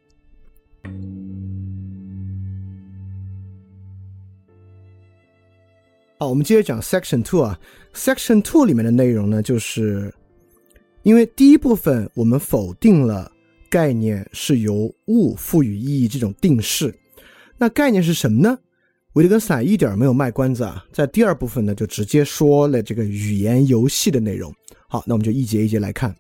Speaker 1: 好，我们接着讲 Section Two 啊，Section Two 里面的内容呢，就是因为第一部分我们否定了概念是由物赋予意义这种定式，那概念是什么呢？维特根斯坦一点没有卖关子啊，在第二部分呢就直接说了这个语言游戏的内容。好，那我们就一节一节来看。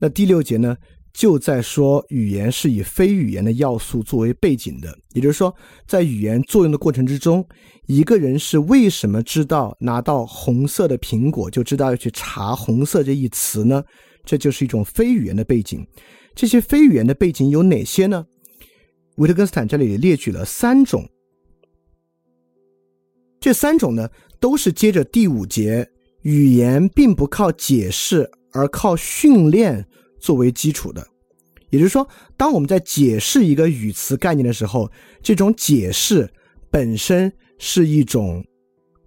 Speaker 1: 那第六节呢，就在说语言是以非语言的要素作为背景的，也就是说，在语言作用的过程之中，一个人是为什么知道拿到红色的苹果就知道要去查“红色”这一词呢？这就是一种非语言的背景。这些非语言的背景有哪些呢？维特根斯坦这里列举了三种。这三种呢？都是接着第五节，语言并不靠解释，而靠训练作为基础的。也就是说，当我们在解释一个语词概念的时候，这种解释本身是一种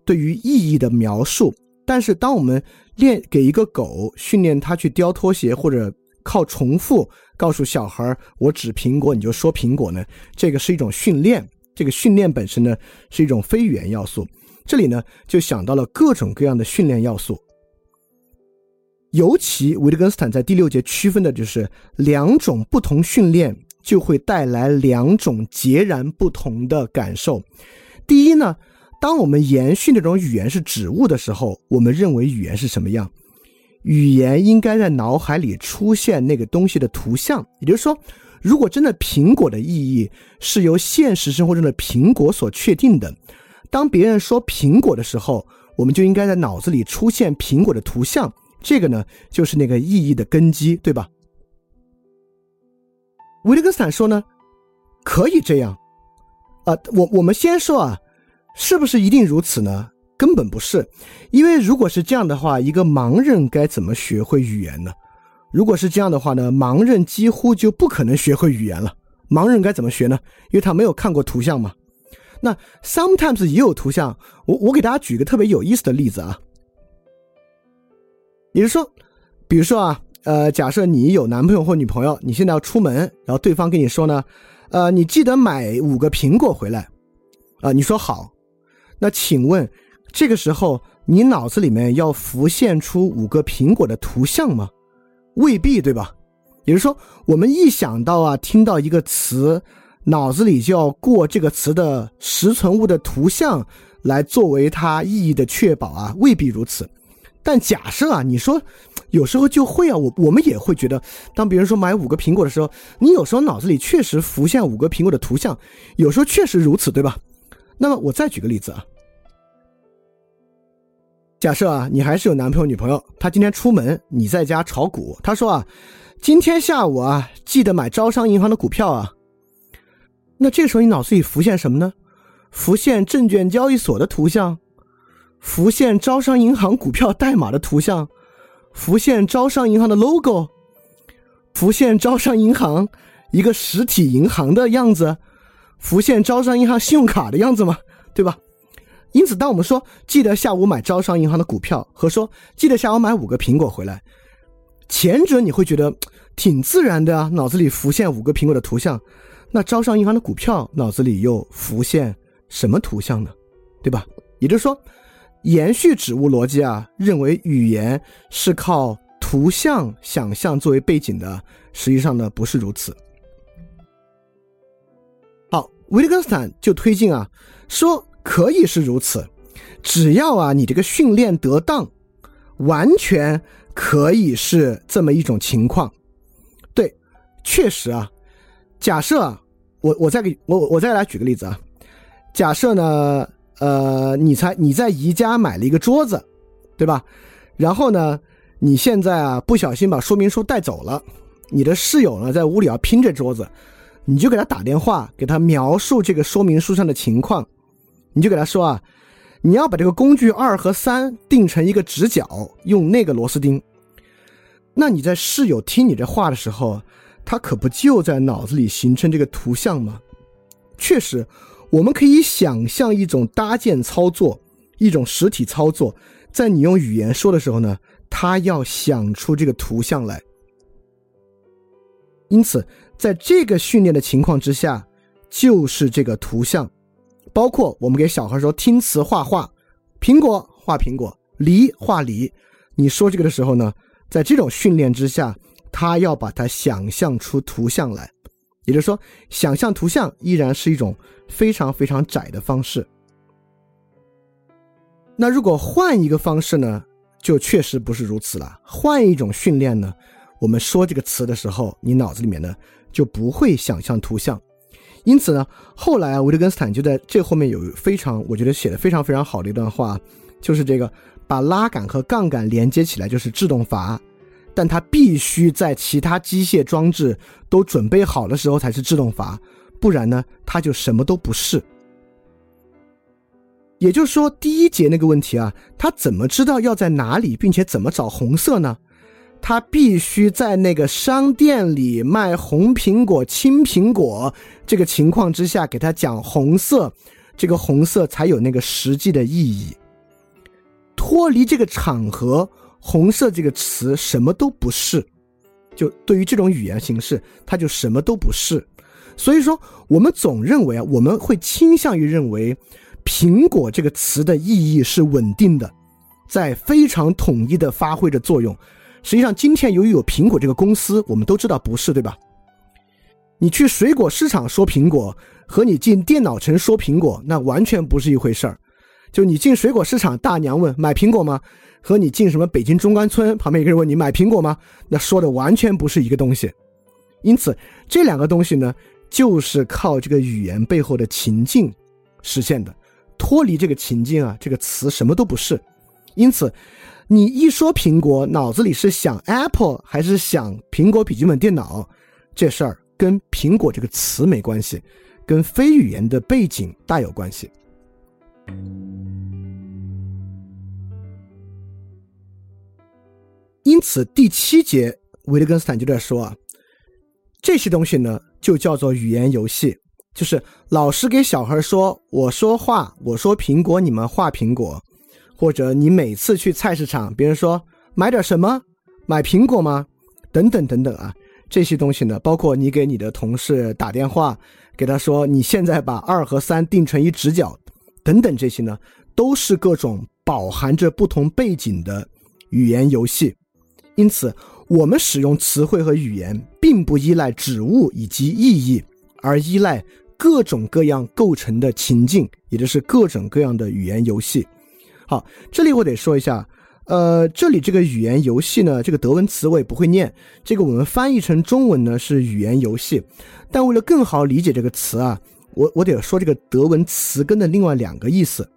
Speaker 1: 对于意义的描述。但是，当我们练给一个狗训练它去叼拖鞋，或者靠重复告诉小孩我指苹果你就说苹果呢？这个是一种训练，这个训练本身呢是一种非语言要素。这里呢就想到了各种各样的训练要素。尤其维特根斯坦在第六节区分的就是两种不同训练就会带来两种截然不同的感受。第一呢，当我们延续那种语言是指物的时候，我们认为语言是什么样？语言应该在脑海里出现那个东西的图像。也就是说，如果真的苹果的意义是由现实生活中的苹果所确定的，当别人说苹果的时候，我们就应该在脑子里出现苹果的图像。这个呢，就是那个意义的根基，对吧？维特根斯坦说呢，可以这样，啊，我我们先说啊，是不是一定如此呢？根本不是，因为如果是这样的话，一个盲人该怎么学会语言呢？如果是这样的话呢，盲人几乎就不可能学会语言了。盲人该怎么学呢？因为他没有看过图像嘛。那 sometimes 也有图像，我我给大家举个特别有意思的例子啊。也就是说，比如说啊，呃，假设你有男朋友或女朋友，你现在要出门，然后对方跟你说呢，呃，你记得买五个苹果回来，啊，你说好，那请问这个时候你脑子里面要浮现出五个苹果的图像吗？未必，对吧？也就是说，我们一想到啊，听到一个词，脑子里就要过这个词的实存物的图像来作为它意义的确保啊，未必如此。但假设啊，你说有时候就会啊，我我们也会觉得，当别人说买五个苹果的时候，你有时候脑子里确实浮现五个苹果的图像，有时候确实如此，对吧？那么我再举个例子啊，假设啊，你还是有男朋友女朋友，他今天出门，你在家炒股，他说啊，今天下午啊，记得买招商银行的股票啊。那这时候你脑子里浮现什么呢？浮现证券交易所的图像。浮现招商银行股票代码的图像，浮现招商银行的 logo，浮现招商银行一个实体银行的样子，浮现招商银行信用卡的样子吗？对吧？因此，当我们说记得下午买招商银行的股票和说记得下午买五个苹果回来，前者你会觉得挺自然的啊，脑子里浮现五个苹果的图像，那招商银行的股票脑子里又浮现什么图像呢？对吧？也就是说。延续指物逻辑啊，认为语言是靠图像想象作为背景的，实际上呢不是如此。好，维特根斯坦就推进啊，说可以是如此，只要啊你这个训练得当，完全可以是这么一种情况。对，确实啊，假设啊，我我再给我我再来举个例子啊，假设呢。呃，你才你在宜家买了一个桌子，对吧？然后呢，你现在啊不小心把说明书带走了，你的室友呢在屋里要拼这桌子，你就给他打电话，给他描述这个说明书上的情况，你就给他说啊，你要把这个工具二和三定成一个直角，用那个螺丝钉。那你在室友听你这话的时候，他可不就在脑子里形成这个图像吗？确实。我们可以想象一种搭建操作，一种实体操作，在你用语言说的时候呢，他要想出这个图像来。因此，在这个训练的情况之下，就是这个图像，包括我们给小孩说听词画画，苹果画苹果，梨画梨。你说这个的时候呢，在这种训练之下，他要把它想象出图像来。也就是说，想象图像依然是一种非常非常窄的方式。那如果换一个方式呢，就确实不是如此了。换一种训练呢，我们说这个词的时候，你脑子里面呢就不会想象图像。因此呢，后来啊维特根斯坦就在这后面有非常我觉得写的非常非常好的一段话，就是这个把拉杆和杠杆连接起来就是制动阀。但它必须在其他机械装置都准备好的时候才是制动阀，不然呢，它就什么都不是。也就是说，第一节那个问题啊，他怎么知道要在哪里，并且怎么找红色呢？他必须在那个商店里卖红苹果、青苹果这个情况之下，给他讲红色，这个红色才有那个实际的意义。脱离这个场合。红色这个词什么都不是，就对于这种语言形式，它就什么都不是。所以说，我们总认为啊，我们会倾向于认为“苹果”这个词的意义是稳定的，在非常统一的发挥着作用。实际上，今天由于有苹果这个公司，我们都知道不是，对吧？你去水果市场说苹果，和你进电脑城说苹果，那完全不是一回事儿。就你进水果市场，大娘问买苹果吗？和你进什么北京中关村，旁边一个人问你买苹果吗？那说的完全不是一个东西。因此，这两个东西呢，就是靠这个语言背后的情境实现的。脱离这个情境啊，这个词什么都不是。因此，你一说苹果，脑子里是想 Apple 还是想苹果笔记本电脑？这事儿跟苹果这个词没关系，跟非语言的背景大有关系。因此，第七节维特根斯坦就在说啊，这些东西呢，就叫做语言游戏，就是老师给小孩说：“我说话，我说苹果，你们画苹果。”或者你每次去菜市场，别人说买点什么，买苹果吗？等等等等啊，这些东西呢，包括你给你的同事打电话，给他说你现在把二和三定成一直角，等等这些呢，都是各种饱含着不同背景的语言游戏。因此，我们使用词汇和语言，并不依赖指物以及意义，而依赖各种各样构成的情境，也就是各种各样的语言游戏。好，这里我得说一下，呃，这里这个语言游戏呢，这个德文词我也不会念，这个我们翻译成中文呢是语言游戏，但为了更好理解这个词啊，我我得说这个德文词根的另外两个意思。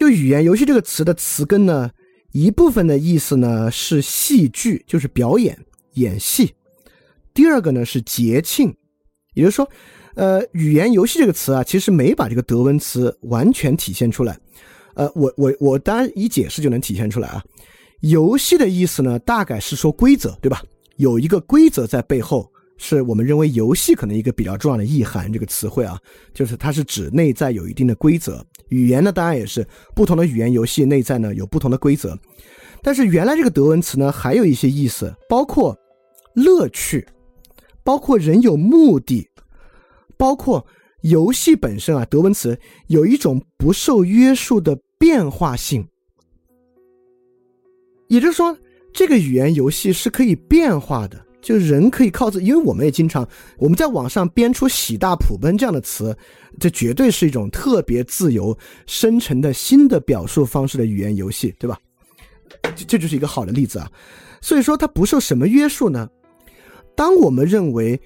Speaker 1: 就语言游戏这个词的词根呢。一部分的意思呢是戏剧，就是表演、演戏；第二个呢是节庆，也就是说，呃，语言游戏这个词啊，其实没把这个德文词完全体现出来。呃，我我我当然一解释就能体现出来啊。游戏的意思呢，大概是说规则，对吧？有一个规则在背后。是我们认为游戏可能一个比较重要的意涵，这个词汇啊，就是它是指内在有一定的规则。语言呢，当然也是不同的语言游戏内在呢有不同的规则。但是原来这个德文词呢，还有一些意思，包括乐趣，包括人有目的，包括游戏本身啊。德文词有一种不受约束的变化性，也就是说，这个语言游戏是可以变化的。就人可以靠自，因为我们也经常我们在网上编出“喜大普奔”这样的词，这绝对是一种特别自由生成的新的表述方式的语言游戏，对吧？这这就是一个好的例子啊。所以说它不受什么约束呢？当我们认为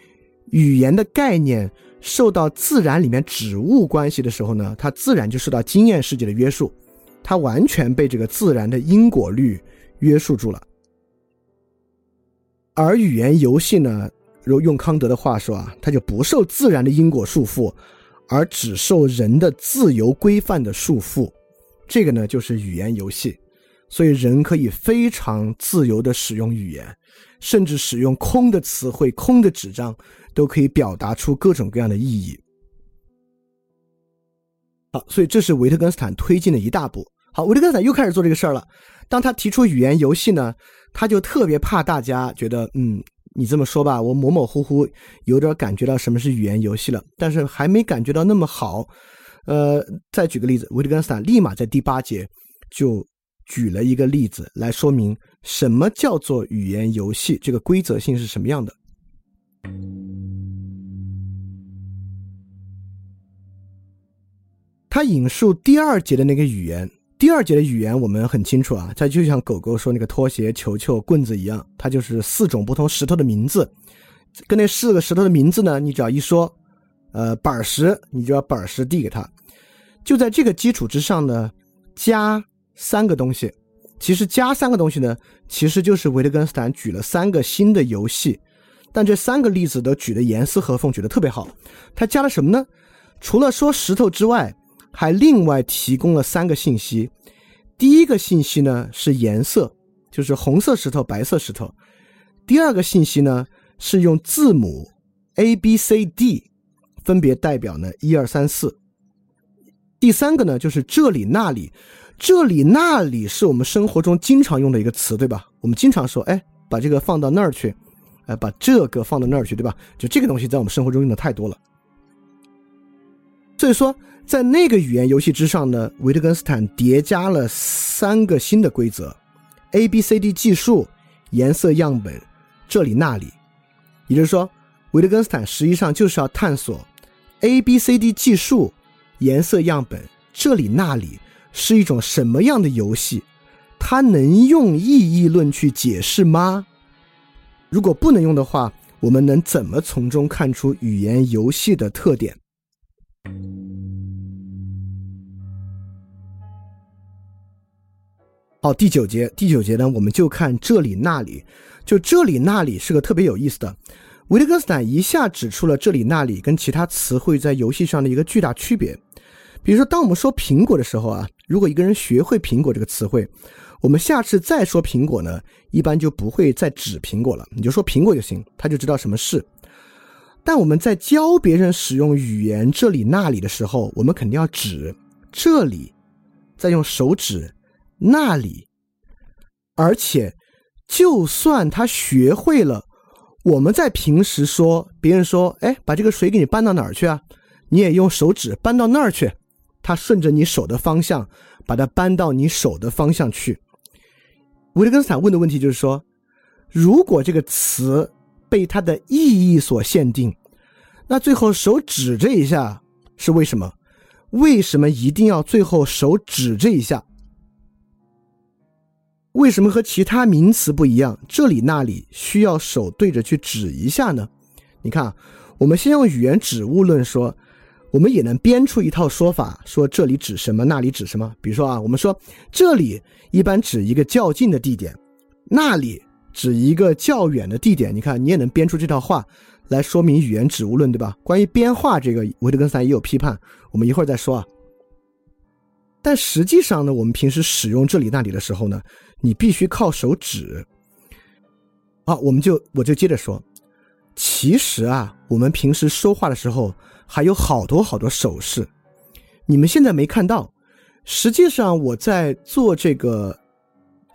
Speaker 1: 语言的概念受到自然里面指物关系的时候呢，它自然就受到经验世界的约束，它完全被这个自然的因果律约束住了。而语言游戏呢，如用康德的话说啊，它就不受自然的因果束缚，而只受人的自由规范的束缚。这个呢，就是语言游戏。所以人可以非常自由的使用语言，甚至使用空的词汇、空的纸张，都可以表达出各种各样的意义。好，所以这是维特根斯坦推进的一大步。好，维特根斯坦又开始做这个事儿了。当他提出语言游戏呢？他就特别怕大家觉得，嗯，你这么说吧，我模模糊糊有点感觉到什么是语言游戏了，但是还没感觉到那么好。呃，再举个例子，维特根斯坦立马在第八节就举了一个例子来说明什么叫做语言游戏，这个规则性是什么样的。他引述第二节的那个语言。第二节的语言我们很清楚啊，它就像狗狗说那个拖鞋、球球、棍子一样，它就是四种不同石头的名字。跟那四个石头的名字呢，你只要一说，呃，板石，你就要板石递给他。就在这个基础之上呢，加三个东西。其实加三个东西呢，其实就是维特根斯坦举了三个新的游戏，但这三个例子都举得严丝合缝，举得特别好。他加了什么呢？除了说石头之外。还另外提供了三个信息，第一个信息呢是颜色，就是红色石头、白色石头；第二个信息呢是用字母 A、B、C、D 分别代表呢一二三四；第三个呢就是这里、那里，这里、那里是我们生活中经常用的一个词，对吧？我们经常说，哎，把这个放到那儿去，哎，把这个放到那儿去，对吧？就这个东西在我们生活中用的太多了。所以说，在那个语言游戏之上呢，维特根斯坦叠加了三个新的规则：A、B、C、D 计数、颜色样本、这里那里。也就是说，维特根斯坦实际上就是要探索 A、B、C、D 计数、颜色样本、这里那里是一种什么样的游戏，它能用意义论去解释吗？如果不能用的话，我们能怎么从中看出语言游戏的特点？好，第九节，第九节呢，我们就看这里那里，就这里那里是个特别有意思的。维特根斯坦一下指出了这里那里跟其他词汇在游戏上的一个巨大区别。比如说，当我们说苹果的时候啊，如果一个人学会苹果这个词汇，我们下次再说苹果呢，一般就不会再指苹果了，你就说苹果就行，他就知道什么是。但我们在教别人使用语言这里那里的时候，我们肯定要指这里，再用手指那里。而且，就算他学会了，我们在平时说别人说：“哎，把这个水给你搬到哪儿去啊？”你也用手指搬到那儿去，他顺着你手的方向把它搬到你手的方向去。维特根斯坦问的问题就是说，如果这个词。被它的意义所限定，那最后手指这一下是为什么？为什么一定要最后手指这一下？为什么和其他名词不一样？这里那里需要手对着去指一下呢？你看，我们先用语言指物论说，我们也能编出一套说法，说这里指什么，那里指什么。比如说啊，我们说这里一般指一个较近的地点，那里。指一个较远的地点，你看，你也能编出这套话来说明语言指物论，对吧？关于编话这个，维特根斯坦也有批判，我们一会儿再说啊。但实际上呢，我们平时使用这里那里的时候呢，你必须靠手指。啊，我们就我就接着说，其实啊，我们平时说话的时候还有好多好多手势，你们现在没看到，实际上我在做这个。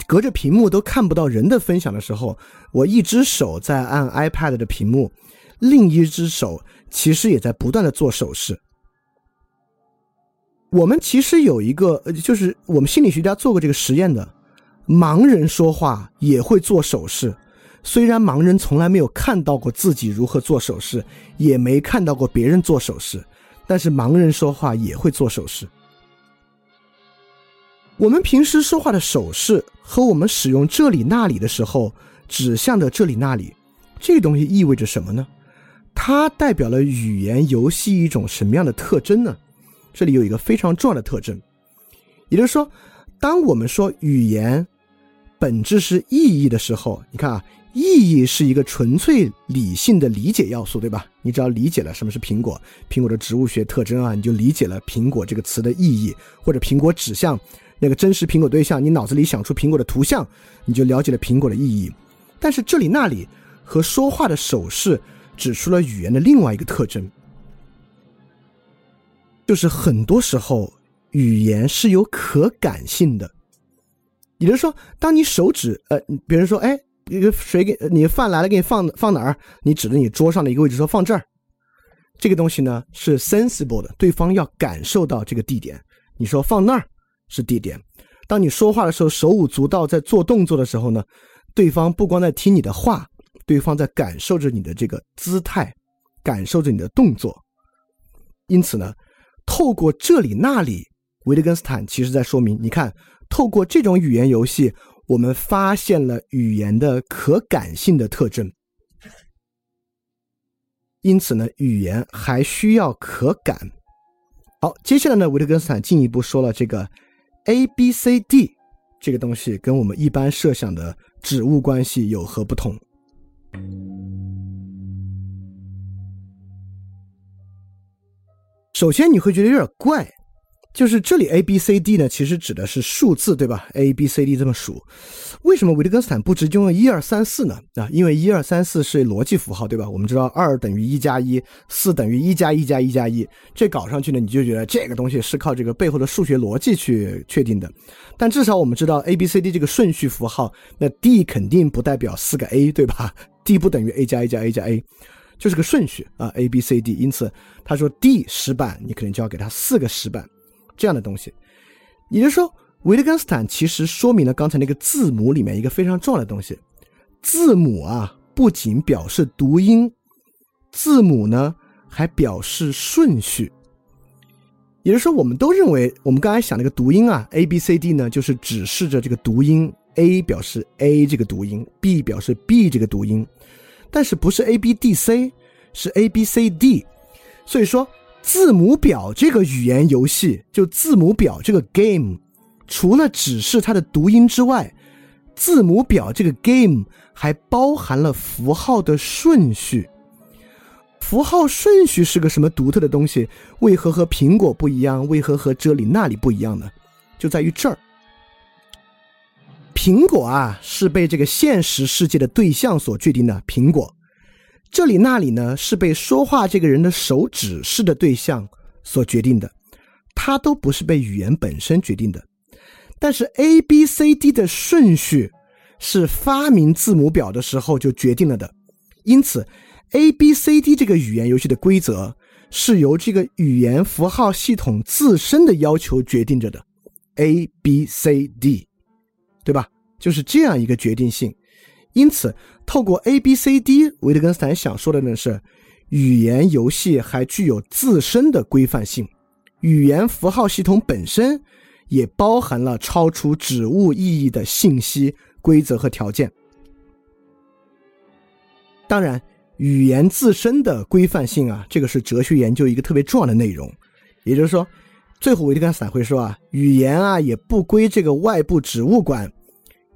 Speaker 1: 隔着屏幕都看不到人的分享的时候，我一只手在按 iPad 的屏幕，另一只手其实也在不断的做手势。我们其实有一个，就是我们心理学家做过这个实验的，盲人说话也会做手势，虽然盲人从来没有看到过自己如何做手势，也没看到过别人做手势，但是盲人说话也会做手势。我们平时说话的手势和我们使用这里那里的时候指向的这里那里，这东西意味着什么呢？它代表了语言游戏一种什么样的特征呢？这里有一个非常重要的特征，也就是说，当我们说语言本质是意义的时候，你看啊，意义是一个纯粹理性的理解要素，对吧？你只要理解了什么是苹果，苹果的植物学特征啊，你就理解了苹果这个词的意义，或者苹果指向。那个真实苹果对象，你脑子里想出苹果的图像，你就了解了苹果的意义。但是这里那里和说话的手势指出了语言的另外一个特征，就是很多时候语言是有可感性的。也就是说，当你手指呃，别人说哎，一个水给你饭来了，给你放放哪儿？你指着你桌上的一个位置说放这儿。这个东西呢是 sensible 的，对方要感受到这个地点。你说放那儿。是地点。当你说话的时候，手舞足蹈，在做动作的时候呢，对方不光在听你的话，对方在感受着你的这个姿态，感受着你的动作。因此呢，透过这里那里，维特根斯坦其实在说明：你看，透过这种语言游戏，我们发现了语言的可感性的特征。因此呢，语言还需要可感。好，接下来呢，维特根斯坦进一步说了这个。A B C D 这个东西跟我们一般设想的指物关系有何不同？首先你会觉得有点怪，就是这里 A B C D 呢，其实指的是数字，对吧？A B C D 这么数，为什么维特根斯坦不直接用一二三四呢？啊，因为一二三四是逻辑符号，对吧？我们知道二等于一加一，四等于一加一加一加一，这搞上去呢，你就觉得这个东西是靠这个背后的数学逻辑去确定的。但至少我们知道 A B C D 这个顺序符号，那 D 肯定不代表四个 A，对吧？D 不等于 A 加 A 加 A 加 A，就是个顺序啊，A B C D。因此他说 D 石板，你可能就要给他四个石板。这样的东西，也就是说，维特根斯坦其实说明了刚才那个字母里面一个非常重要的东西：字母啊，不仅表示读音，字母呢还表示顺序。也就是说，我们都认为，我们刚才想那个读音啊，A B C D 呢，就是指示着这个读音，A 表示 A 这个读音，B 表示 B 这个读音，但是不是 A B D C，是 A B C D，所以说。字母表这个语言游戏，就字母表这个 game，除了指示它的读音之外，字母表这个 game 还包含了符号的顺序。符号顺序是个什么独特的东西？为何和苹果不一样？为何和这里那里不一样呢？就在于这儿。苹果啊，是被这个现实世界的对象所决定的。苹果。这里那里呢，是被说话这个人的手指示的对象所决定的，它都不是被语言本身决定的。但是 A B C D 的顺序是发明字母表的时候就决定了的，因此 A B C D 这个语言游戏的规则是由这个语言符号系统自身的要求决定着的。A B C D，对吧？就是这样一个决定性。因此，透过 A B C D，维特根斯坦想说的呢是，语言游戏还具有自身的规范性，语言符号系统本身也包含了超出指物意义的信息、规则和条件。当然，语言自身的规范性啊，这个是哲学研究一个特别重要的内容。也就是说，最后维特根斯坦会说啊，语言啊也不归这个外部指物管。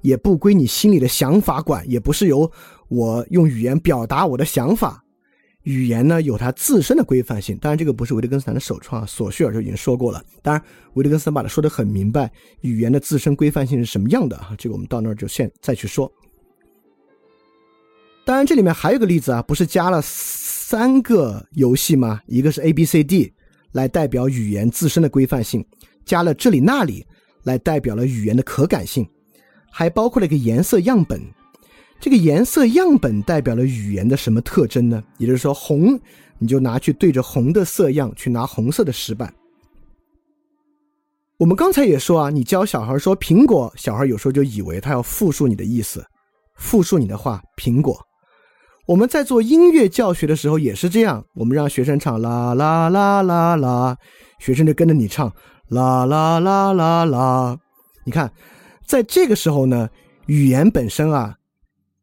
Speaker 1: 也不归你心里的想法管，也不是由我用语言表达我的想法。语言呢有它自身的规范性，当然这个不是维特根斯坦的首创，啊索绪尔就已经说过了。当然维特根斯坦把它说的很明白，语言的自身规范性是什么样的啊？这个我们到那儿就现再去说。当然这里面还有个例子啊，不是加了三个游戏吗？一个是 A B C D 来代表语言自身的规范性，加了这里那里来代表了语言的可感性。还包括了一个颜色样本，这个颜色样本代表了语言的什么特征呢？也就是说，红你就拿去对着红的色样去拿红色的石板。我们刚才也说啊，你教小孩说苹果，小孩有时候就以为他要复述你的意思，复述你的话，苹果。我们在做音乐教学的时候也是这样，我们让学生唱啦啦啦啦啦，学生就跟着你唱啦啦啦啦啦，你看。在这个时候呢，语言本身啊，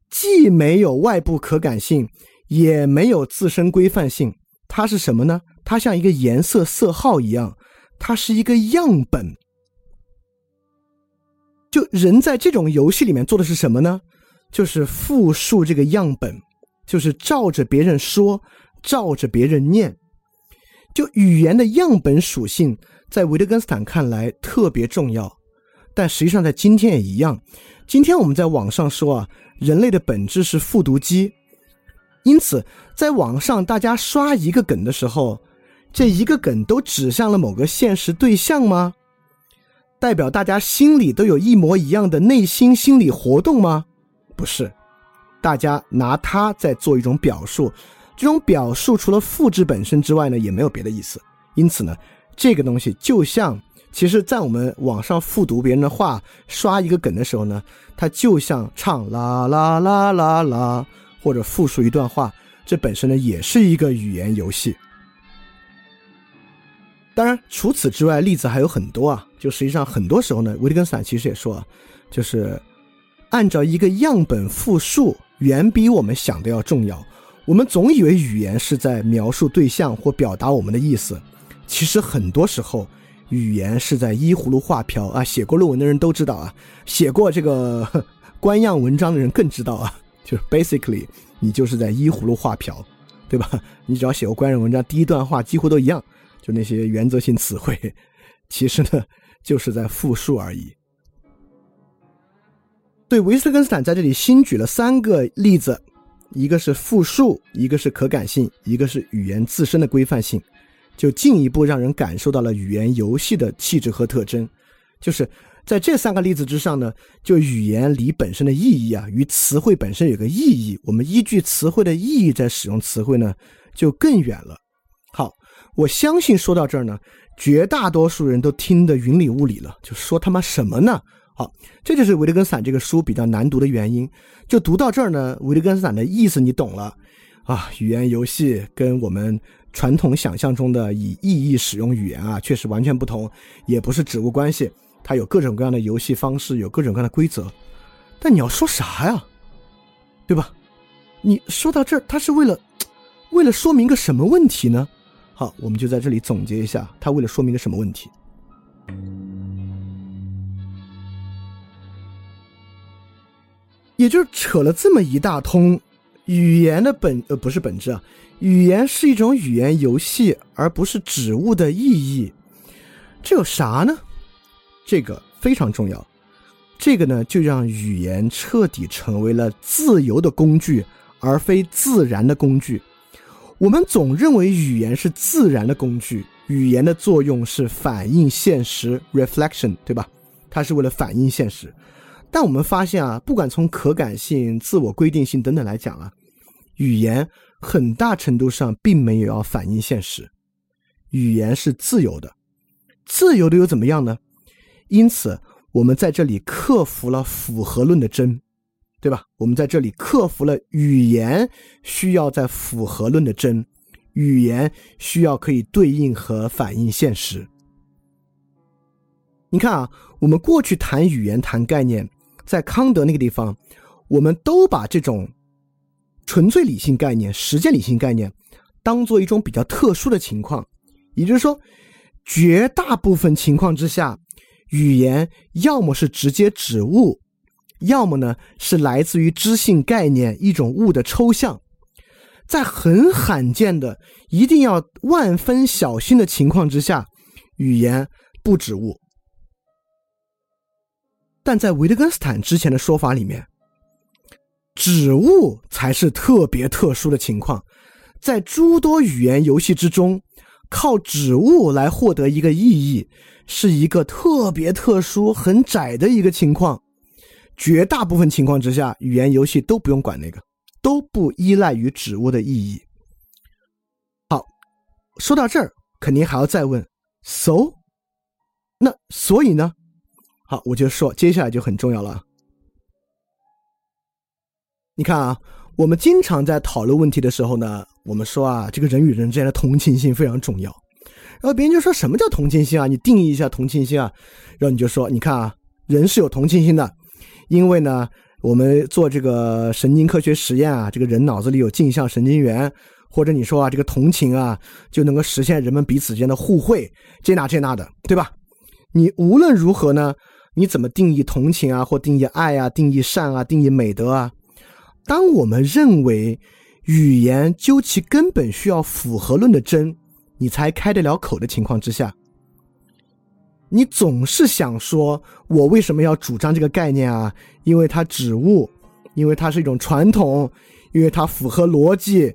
Speaker 1: 既没有外部可感性，也没有自身规范性，它是什么呢？它像一个颜色色号一样，它是一个样本。就人在这种游戏里面做的是什么呢？就是复述这个样本，就是照着别人说，照着别人念。就语言的样本属性，在维特根斯坦看来特别重要。但实际上，在今天也一样。今天我们在网上说啊，人类的本质是复读机。因此，在网上大家刷一个梗的时候，这一个梗都指向了某个现实对象吗？代表大家心里都有一模一样的内心心理活动吗？不是，大家拿它在做一种表述。这种表述除了复制本身之外呢，也没有别的意思。因此呢，这个东西就像。其实，在我们网上复读别人的话、刷一个梗的时候呢，它就像唱啦啦啦啦啦，或者复述一段话，这本身呢也是一个语言游戏。当然，除此之外，例子还有很多啊。就实际上，很多时候呢，维特根斯坦其实也说，就是按照一个样本复述，远比我们想的要重要。我们总以为语言是在描述对象或表达我们的意思，其实很多时候。语言是在依葫芦画瓢啊！写过论文的人都知道啊，写过这个 官样文章的人更知道啊。就是 basically，你就是在依葫芦画瓢，对吧？你只要写过官样文章，第一段话几乎都一样，就那些原则性词汇，其实呢，就是在复述而已。对，维斯根斯坦在这里新举了三个例子，一个是复述，一个是可感性，一个是语言自身的规范性，就进一步让人感受到了语言游戏的气质和特征。就是在这三个例子之上呢，就语言离本身的意义啊，与词汇本身有个意义，我们依据词汇的意义在使用词汇呢，就更远了。好，我相信说到这儿呢。绝大多数人都听得云里雾里了，就说他妈什么呢？好，这就是维特根斯坦这个书比较难读的原因。就读到这儿呢，维特根斯坦的意思你懂了啊？语言游戏跟我们传统想象中的以意义使用语言啊，确实完全不同，也不是指物关系，它有各种各样的游戏方式，有各种各样的规则。但你要说啥呀？对吧？你说到这儿，他是为了为了说明个什么问题呢？好，我们就在这里总结一下，他为了说明个什么问题，也就是扯了这么一大通，语言的本呃不是本质啊，语言是一种语言游戏，而不是指物的意义，这有啥呢？这个非常重要，这个呢就让语言彻底成为了自由的工具，而非自然的工具。我们总认为语言是自然的工具，语言的作用是反映现实 （reflection），对吧？它是为了反映现实。但我们发现啊，不管从可感性、自我规定性等等来讲啊，语言很大程度上并没有要反映现实。语言是自由的，自由的又怎么样呢？因此，我们在这里克服了符合论的真。对吧？我们在这里克服了语言需要在符合论的真，语言需要可以对应和反映现实。你看啊，我们过去谈语言、谈概念，在康德那个地方，我们都把这种纯粹理性概念、实践理性概念当做一种比较特殊的情况，也就是说，绝大部分情况之下，语言要么是直接指物。要么呢是来自于知性概念一种物的抽象，在很罕见的一定要万分小心的情况之下，语言不指物。但在维特根斯坦之前的说法里面，指物才是特别特殊的情况，在诸多语言游戏之中，靠指物来获得一个意义，是一个特别特殊、很窄的一个情况。绝大部分情况之下，语言游戏都不用管那个，都不依赖于指物的意义。好，说到这儿，肯定还要再问，so，那所以呢？好，我就说接下来就很重要了。你看啊，我们经常在讨论问题的时候呢，我们说啊，这个人与人之间的同情心非常重要。然后别人就说什么叫同情心啊？你定义一下同情心啊？然后你就说，你看啊，人是有同情心的。因为呢，我们做这个神经科学实验啊，这个人脑子里有镜像神经元，或者你说啊，这个同情啊，就能够实现人们彼此间的互惠，这那这那的，对吧？你无论如何呢，你怎么定义同情啊，或定义爱啊，定义善啊，定义美德啊？当我们认为语言究其根本需要符合论的真，你才开得了口的情况之下。你总是想说，我为什么要主张这个概念啊？因为它指物，因为它是一种传统，因为它符合逻辑，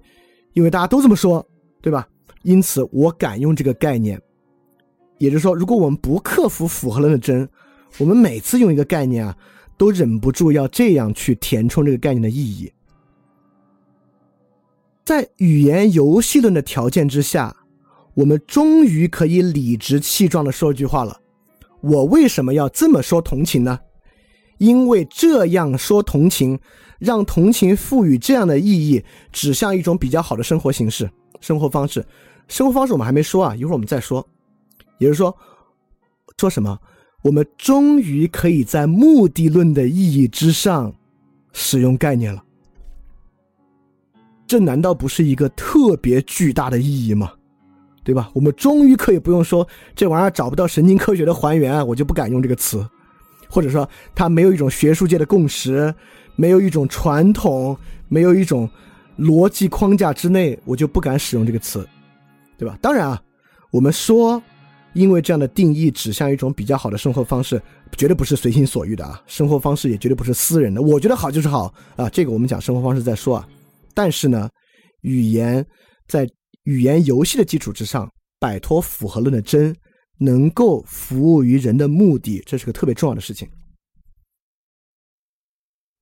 Speaker 1: 因为大家都这么说，对吧？因此我敢用这个概念。也就是说，如果我们不克服符合论的真，我们每次用一个概念啊，都忍不住要这样去填充这个概念的意义。在语言游戏论的条件之下，我们终于可以理直气壮的说一句话了。我为什么要这么说同情呢？因为这样说同情，让同情赋予这样的意义，指向一种比较好的生活形式、生活方式。生活方式我们还没说啊，一会儿我们再说。也就是说，说什么？我们终于可以在目的论的意义之上使用概念了。这难道不是一个特别巨大的意义吗？对吧？我们终于可以不用说这玩意儿找不到神经科学的还原，我就不敢用这个词，或者说它没有一种学术界的共识，没有一种传统，没有一种逻辑框架之内，我就不敢使用这个词，对吧？当然啊，我们说因为这样的定义指向一种比较好的生活方式，绝对不是随心所欲的啊！生活方式也绝对不是私人的，我觉得好就是好啊！这个我们讲生活方式再说啊。但是呢，语言在语言游戏的基础之上，摆脱符合论的真，能够服务于人的目的，这是个特别重要的事情。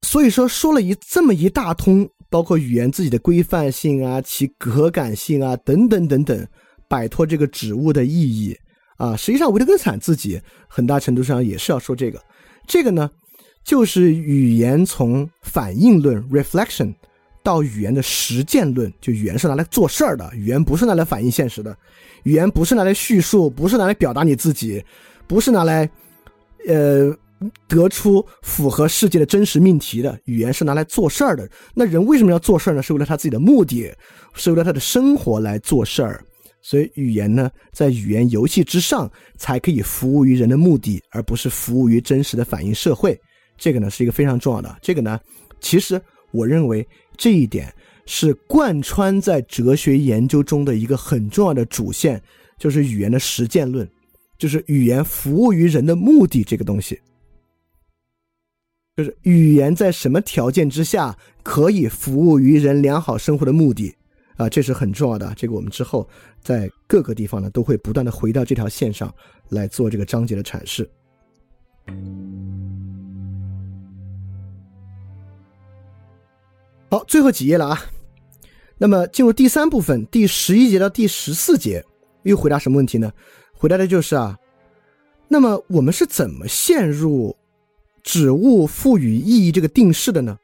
Speaker 1: 所以说，说了一这么一大通，包括语言自己的规范性啊、其可感性啊等等等等，摆脱这个指物的意义。啊，实际上维特根斯坦自己很大程度上也是要说这个，这个呢，就是语言从反应论 （reflection） 到语言的实践论，就语言是拿来做事儿的，语言不是拿来反映现实的，语言不是拿来叙述，不是拿来表达你自己，不是拿来，呃，得出符合世界的真实命题的，语言是拿来做事儿的。那人为什么要做事儿呢？是为了他自己的目的，是为了他的生活来做事儿。所以语言呢，在语言游戏之上，才可以服务于人的目的，而不是服务于真实的反映社会。这个呢，是一个非常重要的。这个呢，其实我认为这一点是贯穿在哲学研究中的一个很重要的主线，就是语言的实践论，就是语言服务于人的目的这个东西，就是语言在什么条件之下可以服务于人良好生活的目的。啊，这是很重要的。这个我们之后在各个地方呢，都会不断的回到这条线上来做这个章节的阐释。好，最后几页了啊。那么进入第三部分，第十一节到第十四节，又回答什么问题呢？回答的就是啊，那么我们是怎么陷入指物赋予意义这个定式的呢？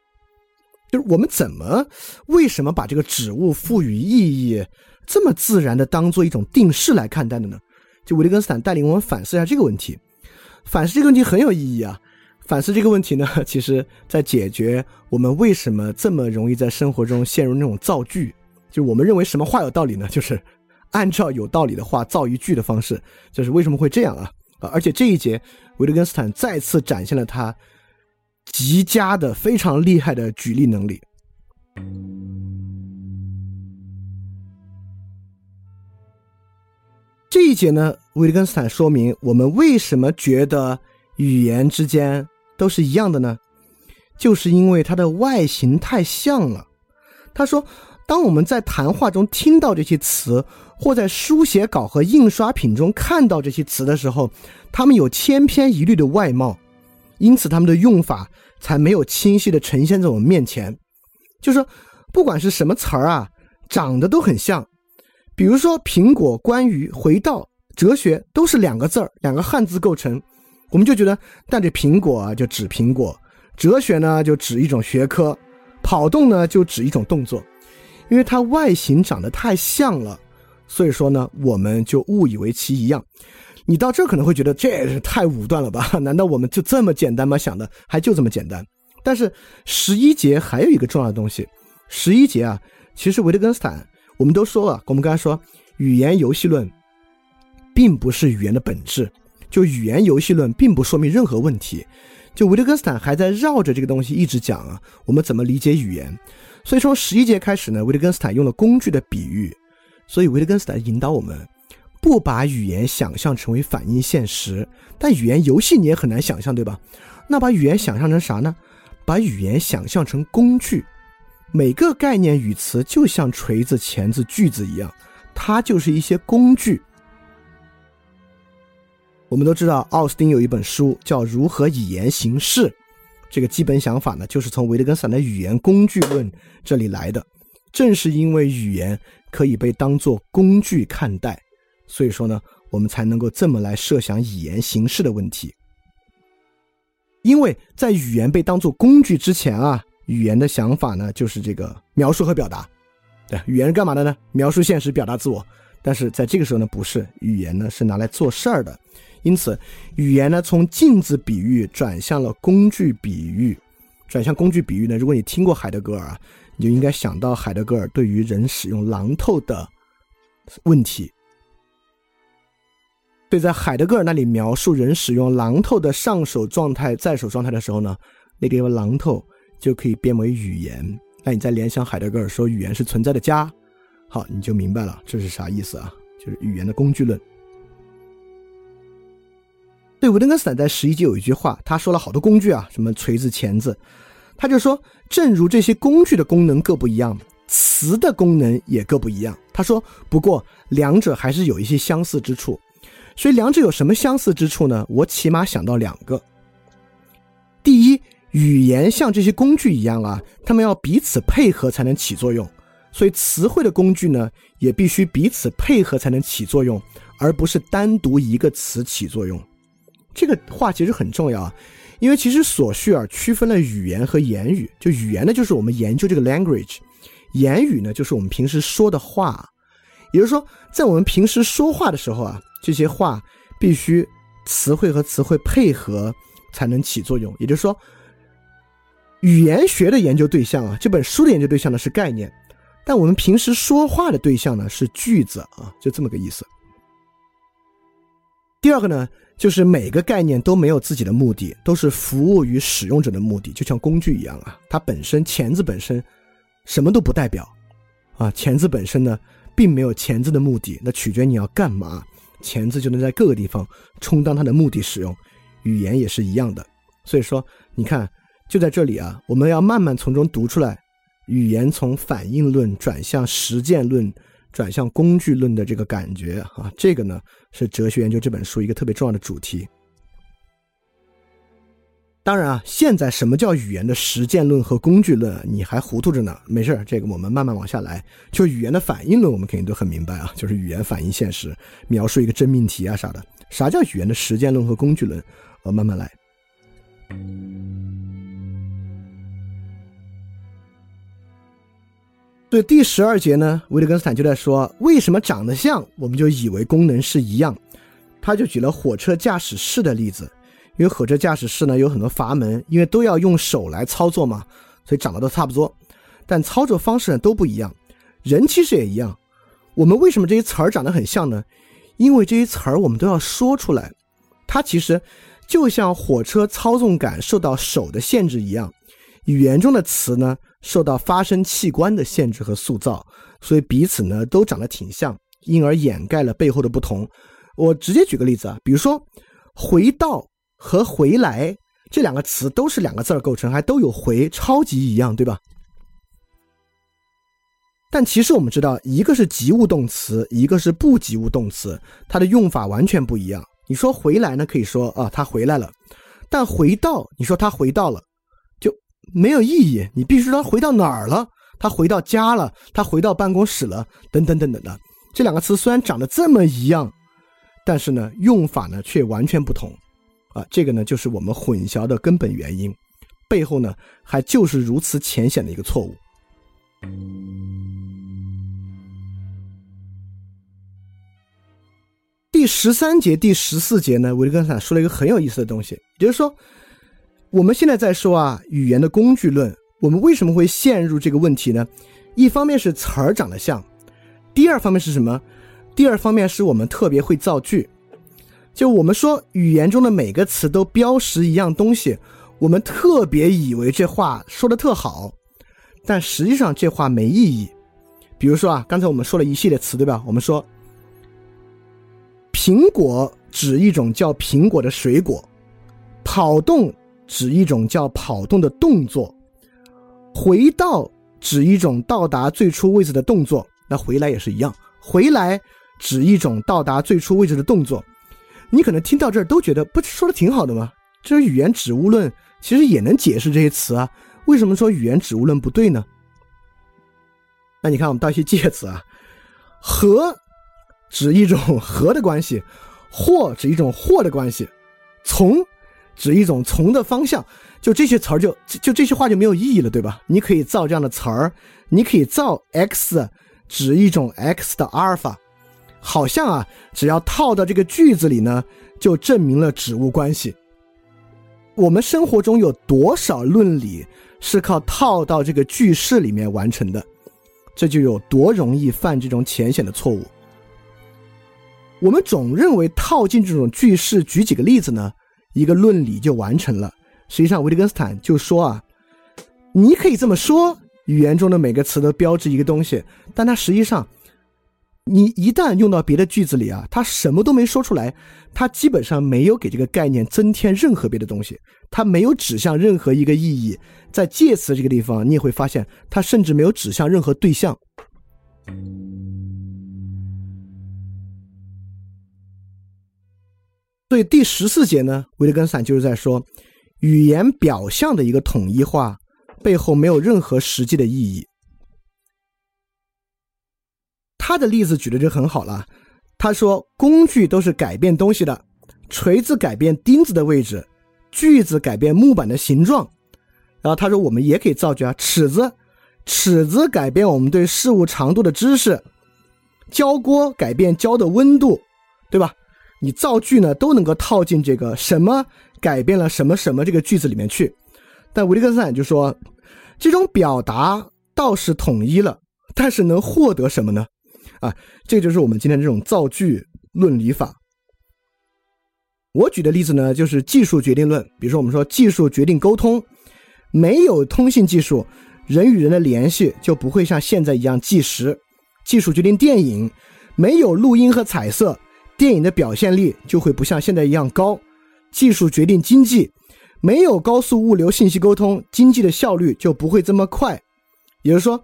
Speaker 1: 就是我们怎么、为什么把这个指物赋予意义这么自然的当做一种定式来看待的呢？就维特根斯坦带领我们反思一下这个问题。反思这个问题很有意义啊！反思这个问题呢，其实在解决我们为什么这么容易在生活中陷入那种造句，就我们认为什么话有道理呢？就是按照有道理的话造一句的方式，就是为什么会这样啊？啊！而且这一节维特根斯坦再次展现了他。极佳的、非常厉害的举例能力。这一节呢，维特根斯坦说明我们为什么觉得语言之间都是一样的呢？就是因为它的外形太像了。他说，当我们在谈话中听到这些词，或在书写稿和印刷品中看到这些词的时候，它们有千篇一律的外貌。因此，他们的用法才没有清晰的呈现在我们面前。就说，不管是什么词儿啊，长得都很像。比如说，苹果、关于、回到、哲学，都是两个字儿，两个汉字构成。我们就觉得，但这苹果啊，就指苹果；哲学呢，就指一种学科；跑动呢，就指一种动作。因为它外形长得太像了，所以说呢，我们就误以为其一样。你到这可能会觉得这也是太武断了吧？难道我们就这么简单吗？想的还就这么简单？但是十一节还有一个重要的东西，十一节啊，其实维特根斯坦我们都说了，我们刚才说语言游戏论并不是语言的本质，就语言游戏论并不说明任何问题，就维特根斯坦还在绕着这个东西一直讲啊，我们怎么理解语言？所以从十一节开始呢，维特根斯坦用了工具的比喻，所以维特根斯坦引导我们。不把语言想象成为反映现实，但语言游戏你也很难想象，对吧？那把语言想象成啥呢？把语言想象成工具，每个概念语词就像锤子、钳子、锯子一样，它就是一些工具。我们都知道，奥斯汀有一本书叫《如何以言行事》，这个基本想法呢，就是从维特根斯坦的语言工具论这里来的。正是因为语言可以被当作工具看待。所以说呢，我们才能够这么来设想语言形式的问题。因为在语言被当作工具之前啊，语言的想法呢就是这个描述和表达。对，语言是干嘛的呢？描述现实，表达自我。但是在这个时候呢，不是语言呢是拿来做事儿的。因此，语言呢从镜子比喻转向了工具比喻。转向工具比喻呢，如果你听过海德格尔啊，你就应该想到海德格尔对于人使用榔头的问题。所以在海德格尔那里描述人使用榔头的上手状态、在手状态的时候呢，那个榔头就可以变为语言。那你再联想海德格尔说语言是存在的家，好，你就明白了这是啥意思啊？就是语言的工具论。对维特根斯坦在十一集有一句话，他说了好多工具啊，什么锤子、钳子，他就说，正如这些工具的功能各不一样，词的功能也各不一样。他说，不过两者还是有一些相似之处。所以两者有什么相似之处呢？我起码想到两个。第一，语言像这些工具一样啊，它们要彼此配合才能起作用。所以词汇的工具呢，也必须彼此配合才能起作用，而不是单独一个词起作用。这个话其实很重要啊，因为其实索绪尔区分了语言和言语。就语言呢，就是我们研究这个 language；言语呢，就是我们平时说的话。也就是说，在我们平时说话的时候啊。这些话必须词汇和词汇配合才能起作用，也就是说，语言学的研究对象啊，这本书的研究对象呢是概念，但我们平时说话的对象呢是句子啊，就这么个意思。第二个呢，就是每个概念都没有自己的目的，都是服务于使用者的目的，就像工具一样啊，它本身钳子本身什么都不代表啊，钳子本身呢并没有钳子的目的，那取决你要干嘛。钳子就能在各个地方充当它的目的使用，语言也是一样的。所以说，你看，就在这里啊，我们要慢慢从中读出来，语言从反应论转向实践论，转向工具论的这个感觉啊，这个呢是哲学研究这本书一个特别重要的主题。当然啊，现在什么叫语言的实践论和工具论，你还糊涂着呢。没事这个我们慢慢往下来。就语言的反应论，我们肯定都很明白啊，就是语言反映现实，描述一个真命题啊啥的。啥叫语言的实践论和工具论？我慢慢来。对第十二节呢，维特根斯坦就在说，为什么长得像，我们就以为功能是一样？他就举了火车驾驶室的例子。因为火车驾驶室呢有很多阀门，因为都要用手来操作嘛，所以长得都差不多，但操作方式呢都不一样。人其实也一样。我们为什么这些词儿长得很像呢？因为这些词儿我们都要说出来。它其实就像火车操纵杆受到手的限制一样，语言中的词呢受到发声器官的限制和塑造，所以彼此呢都长得挺像，因而掩盖了背后的不同。我直接举个例子啊，比如说回到。和回来这两个词都是两个字儿构成，还都有回，超级一样，对吧？但其实我们知道，一个是及物动词，一个是不及物动词，它的用法完全不一样。你说回来呢，可以说啊，他回来了；但回到，你说他回到了，就没有意义。你必须说回到哪儿了？他回到家了，他回到办公室了，等等等等的。这两个词虽然长得这么一样，但是呢，用法呢却完全不同。啊，这个呢就是我们混淆的根本原因，背后呢还就是如此浅显的一个错误。第十三节、第十四节呢，维特根斯坦说了一个很有意思的东西，也就是说，我们现在在说啊，语言的工具论，我们为什么会陷入这个问题呢？一方面是词儿长得像，第二方面是什么？第二方面是我们特别会造句。就我们说语言中的每个词都标识一样东西，我们特别以为这话说的特好，但实际上这话没意义。比如说啊，刚才我们说了一系列词，对吧？我们说苹果指一种叫苹果的水果，跑动指一种叫跑动的动作，回到指一种到达最初位置的动作。那回来也是一样，回来指一种到达最初位置的动作。你可能听到这儿都觉得不说的挺好的吗？这语言指物论其实也能解释这些词啊，为什么说语言指物论不对呢？那你看我们到一些介词啊，和指一种和的关系，或指一种或的关系，从指一种从的方向，就这些词儿就就这些话就没有意义了，对吧？你可以造这样的词儿，你可以造 x 指一种 x 的阿尔法。好像啊，只要套到这个句子里呢，就证明了指物关系。我们生活中有多少论理是靠套到这个句式里面完成的？这就有多容易犯这种浅显的错误。我们总认为套进这种句式，举几个例子呢，一个论理就完成了。实际上，维特根斯坦就说啊，你可以这么说，语言中的每个词都标志一个东西，但它实际上。你一旦用到别的句子里啊，他什么都没说出来，他基本上没有给这个概念增添任何别的东西，他没有指向任何一个意义。在介词这个地方，你也会发现，他甚至没有指向任何对象。所以第十四节呢，维特根斯坦就是在说，语言表象的一个统一化背后没有任何实际的意义。他的例子举的就很好了，他说工具都是改变东西的，锤子改变钉子的位置，锯子改变木板的形状。然后他说我们也可以造句啊，尺子，尺子改变我们对事物长度的知识，胶锅改变胶的温度，对吧？你造句呢都能够套进这个什么改变了什么什么这个句子里面去。但维特根斯坦就说，这种表达倒是统一了，但是能获得什么呢？啊，这就是我们今天这种造句论理法。我举的例子呢，就是技术决定论。比如说，我们说技术决定沟通，没有通信技术，人与人的联系就不会像现在一样计时。技术决定电影，没有录音和彩色，电影的表现力就会不像现在一样高。技术决定经济，没有高速物流信息沟通，经济的效率就不会这么快。也就是说，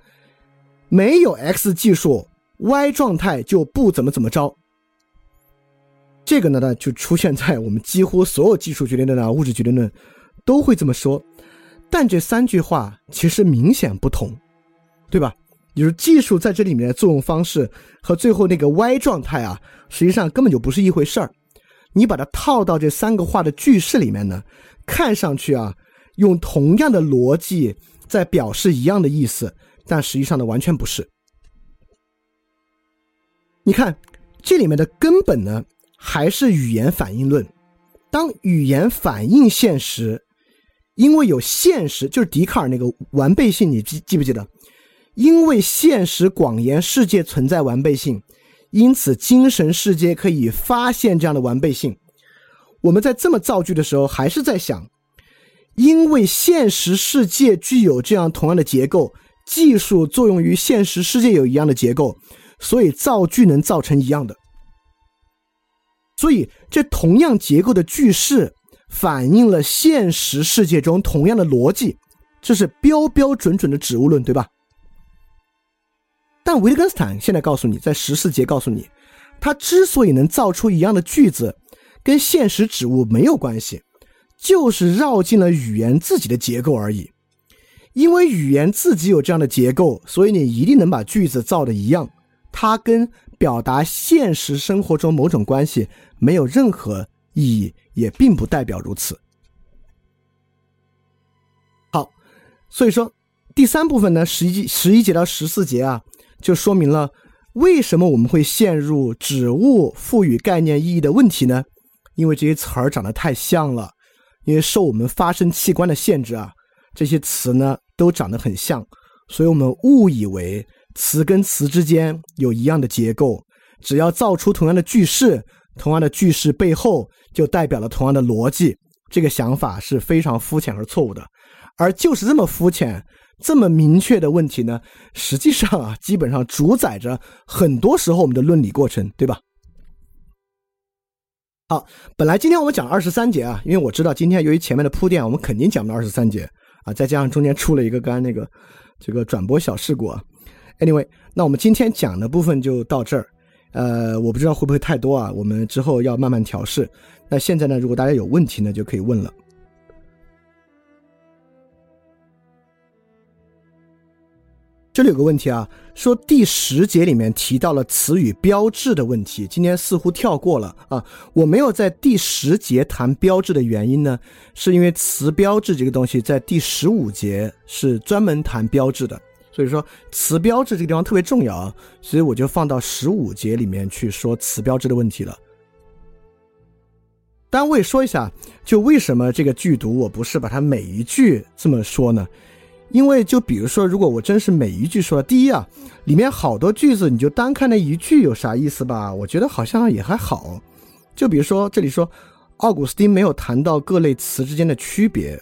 Speaker 1: 没有 X 技术。Y 状态就不怎么怎么着，这个呢呢就出现在我们几乎所有技术决定论啊、物质决定论都会这么说，但这三句话其实明显不同，对吧？就是技术在这里面的作用方式和最后那个 Y 状态啊，实际上根本就不是一回事儿。你把它套到这三个话的句式里面呢，看上去啊，用同样的逻辑在表示一样的意思，但实际上呢，完全不是。你看，这里面的根本呢，还是语言反应论。当语言反映现实，因为有现实，就是笛卡尔那个完备性，你记记不记得？因为现实广言世界存在完备性，因此精神世界可以发现这样的完备性。我们在这么造句的时候，还是在想，因为现实世界具有这样同样的结构，技术作用于现实世界有一样的结构。所以造句能造成一样的，所以这同样结构的句式反映了现实世界中同样的逻辑，这是标标准准的指物论，对吧？但维特根斯坦现在告诉你，在十四节告诉你，他之所以能造出一样的句子，跟现实指物没有关系，就是绕进了语言自己的结构而已。因为语言自己有这样的结构，所以你一定能把句子造的一样。它跟表达现实生活中某种关系没有任何意义，也并不代表如此。好，所以说第三部分呢，十一十一节到十四节啊，就说明了为什么我们会陷入指物赋予概念意义的问题呢？因为这些词儿长得太像了，因为受我们发声器官的限制啊，这些词呢都长得很像，所以我们误以为。词跟词之间有一样的结构，只要造出同样的句式，同样的句式背后就代表了同样的逻辑。这个想法是非常肤浅而错误的。而就是这么肤浅、这么明确的问题呢，实际上啊，基本上主宰着很多时候我们的论理过程，对吧？好，本来今天我们讲二十三节啊，因为我知道今天由于前面的铺垫，我们肯定讲不到二十三节啊，再加上中间出了一个刚才那个这个转播小事故啊。Anyway，那我们今天讲的部分就到这儿，呃，我不知道会不会太多啊，我们之后要慢慢调试。那现在呢，如果大家有问题呢，就可以问了。这里有个问题啊，说第十节里面提到了词语标志的问题，今天似乎跳过了啊。我没有在第十节谈标志的原因呢，是因为词标志这个东西在第十五节是专门谈标志的。所以说词标志这个地方特别重要啊，所以我就放到十五节里面去说词标志的问题了。单位说一下，就为什么这个剧读我不是把它每一句这么说呢？因为就比如说，如果我真是每一句说，第一啊，里面好多句子你就单看那一句有啥意思吧？我觉得好像也还好。就比如说这里说，奥古斯丁没有谈到各类词之间的区别。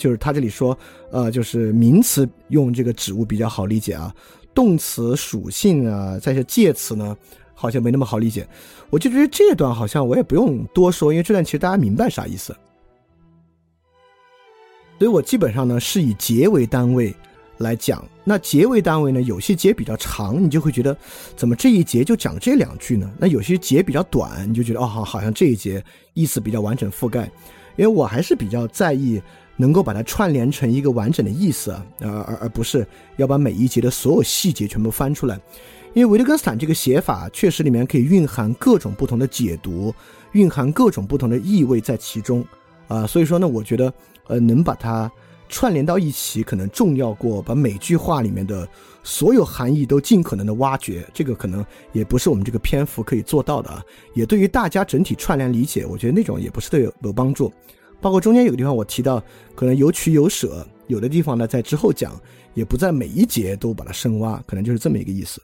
Speaker 1: 就是他这里说，呃，就是名词用这个植物比较好理解啊，动词属性啊，再是介词呢，好像没那么好理解。我就觉得这段好像我也不用多说，因为这段其实大家明白啥意思。所以我基本上呢是以节为单位来讲。那节为单位呢，有些节比较长，你就会觉得怎么这一节就讲这两句呢？那有些节比较短，你就觉得哦，好，好像这一节意思比较完整覆盖。因为我还是比较在意。能够把它串联成一个完整的意思啊，而而而不是要把每一节的所有细节全部翻出来，因为维特根斯坦这个写法确实里面可以蕴含各种不同的解读，蕴含各种不同的意味在其中啊，所以说呢，我觉得呃能把它串联到一起，可能重要过把每句话里面的所有含义都尽可能的挖掘，这个可能也不是我们这个篇幅可以做到的啊，也对于大家整体串联理解，我觉得那种也不是特别有帮助。包括中间有个地方我提到，可能有取有舍，有的地方呢在之后讲，也不在每一节都把它深挖，可能就是这么一个意思。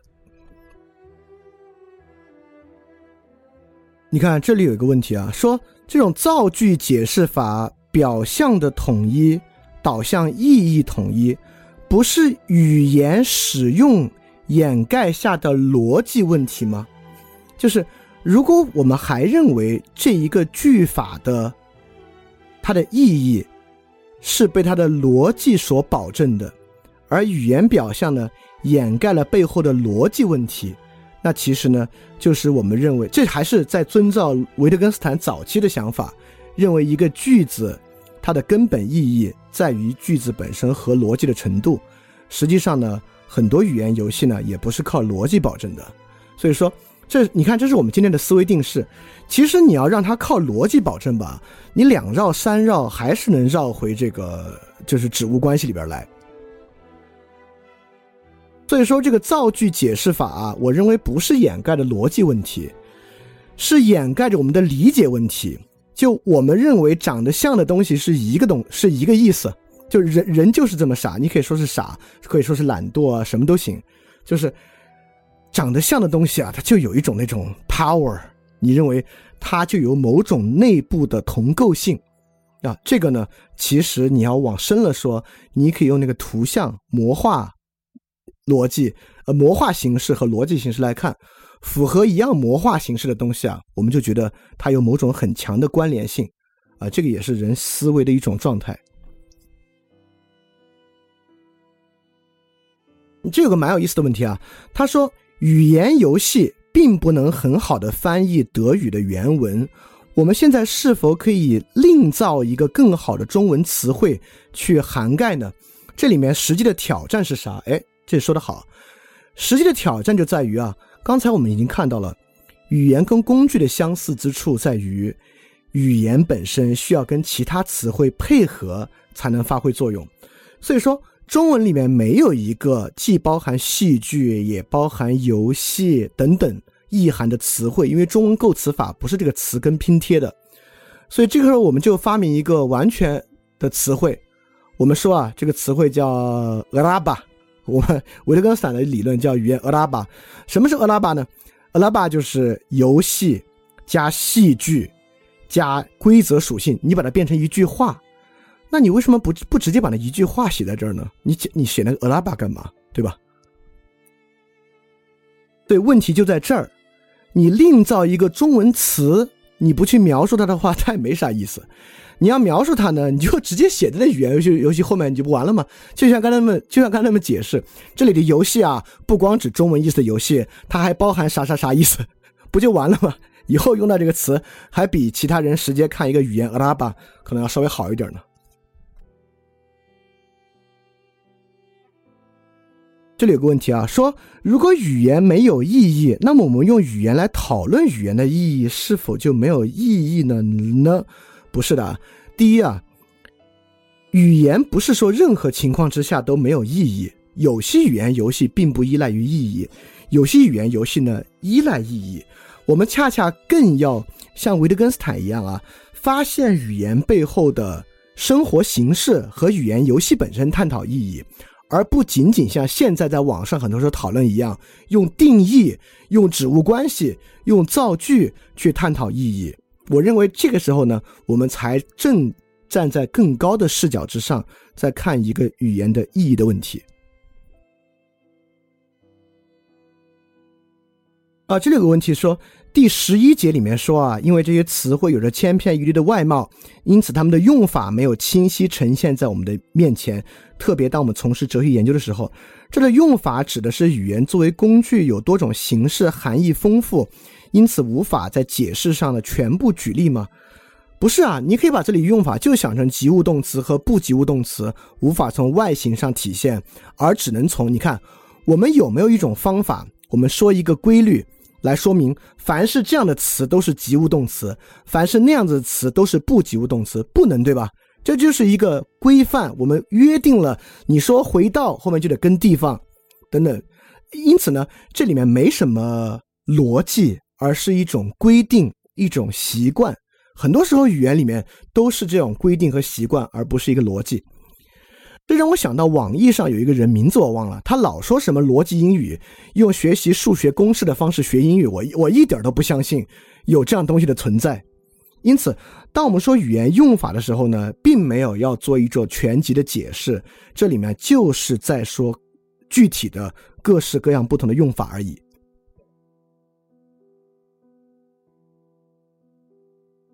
Speaker 1: 你看这里有一个问题啊，说这种造句解释法表象的统一导向意义统一，不是语言使用掩盖下的逻辑问题吗？就是如果我们还认为这一个句法的。它的意义是被它的逻辑所保证的，而语言表象呢掩盖了背后的逻辑问题。那其实呢，就是我们认为这还是在遵照维特根斯坦早期的想法，认为一个句子它的根本意义在于句子本身和逻辑的程度。实际上呢，很多语言游戏呢也不是靠逻辑保证的。所以说，这你看，这是我们今天的思维定式。其实你要让它靠逻辑保证吧，你两绕三绕还是能绕回这个就是指物关系里边来。所以说这个造句解释法啊，我认为不是掩盖的逻辑问题，是掩盖着我们的理解问题。就我们认为长得像的东西是一个东是一个意思，就人人就是这么傻，你可以说是傻，可以说是懒惰啊，什么都行。就是长得像的东西啊，它就有一种那种 power。你认为它就有某种内部的同构性啊？这个呢，其实你要往深了说，你可以用那个图像魔化逻辑，呃，魔化形式和逻辑形式来看，符合一样魔化形式的东西啊，我们就觉得它有某种很强的关联性啊。这个也是人思维的一种状态。这有个蛮有意思的问题啊，他说语言游戏。并不能很好的翻译德语的原文，我们现在是否可以另造一个更好的中文词汇去涵盖呢？这里面实际的挑战是啥？哎，这说的好，实际的挑战就在于啊，刚才我们已经看到了，语言跟工具的相似之处在于，语言本身需要跟其他词汇配合才能发挥作用，所以说。中文里面没有一个既包含戏剧也包含游戏等等意涵的词汇，因为中文构词法不是这个词根拼贴的，所以这个时候我们就发明一个完全的词汇。我们说啊，这个词汇叫俄拉巴。我们维特根斯坦的理论叫语言俄拉巴。什么是俄拉巴呢？俄拉巴就是游戏加戏剧加规则属性，你把它变成一句话。那你为什么不不直接把那一句话写在这儿呢？你写你写那个俄拉巴干嘛？对吧？对，问题就在这儿。你另造一个中文词，你不去描述它的话，它也没啥意思。你要描述它呢，你就直接写在那语言游戏游戏后面，你就不完了吗？就像刚才们，就像刚才们解释，这里的游戏啊，不光指中文意思的游戏，它还包含啥啥啥意思，不就完了吗？以后用到这个词，还比其他人直接看一个语言俄拉巴可能要稍微好一点呢。这里有个问题啊，说如果语言没有意义，那么我们用语言来讨论语言的意义，是否就没有意义呢？呢？不是的。第一啊，语言不是说任何情况之下都没有意义。有些语言游戏并不依赖于意义，有些语言游戏呢依赖意义。我们恰恰更要像维特根斯坦一样啊，发现语言背后的生活形式和语言游戏本身探讨意义。而不仅仅像现在在网上很多时候讨论一样，用定义、用指物关系、用造句去探讨意义。我认为这个时候呢，我们才正站在更高的视角之上，在看一个语言的意义的问题。啊，这里有个问题说，第十一节里面说啊，因为这些词汇有着千篇一律的外貌，因此他们的用法没有清晰呈现在我们的面前。特别当我们从事哲学研究的时候，这个用法指的是语言作为工具有多种形式，含义丰富，因此无法在解释上的全部举例吗？不是啊，你可以把这里用法就想成及物动词和不及物动词无法从外形上体现，而只能从你看我们有没有一种方法，我们说一个规律。来说明，凡是这样的词都是及物动词，凡是那样子的词都是不及物动词，不能对吧？这就是一个规范，我们约定了，你说回到后面就得跟地方，等等。因此呢，这里面没什么逻辑，而是一种规定，一种习惯。很多时候语言里面都是这种规定和习惯，而不是一个逻辑。这让我想到网易上有一个人名字我忘了，他老说什么逻辑英语，用学习数学公式的方式学英语，我我一点都不相信有这样东西的存在。因此，当我们说语言用法的时候呢，并没有要做一座全集的解释，这里面就是在说具体的各式各样不同的用法而已。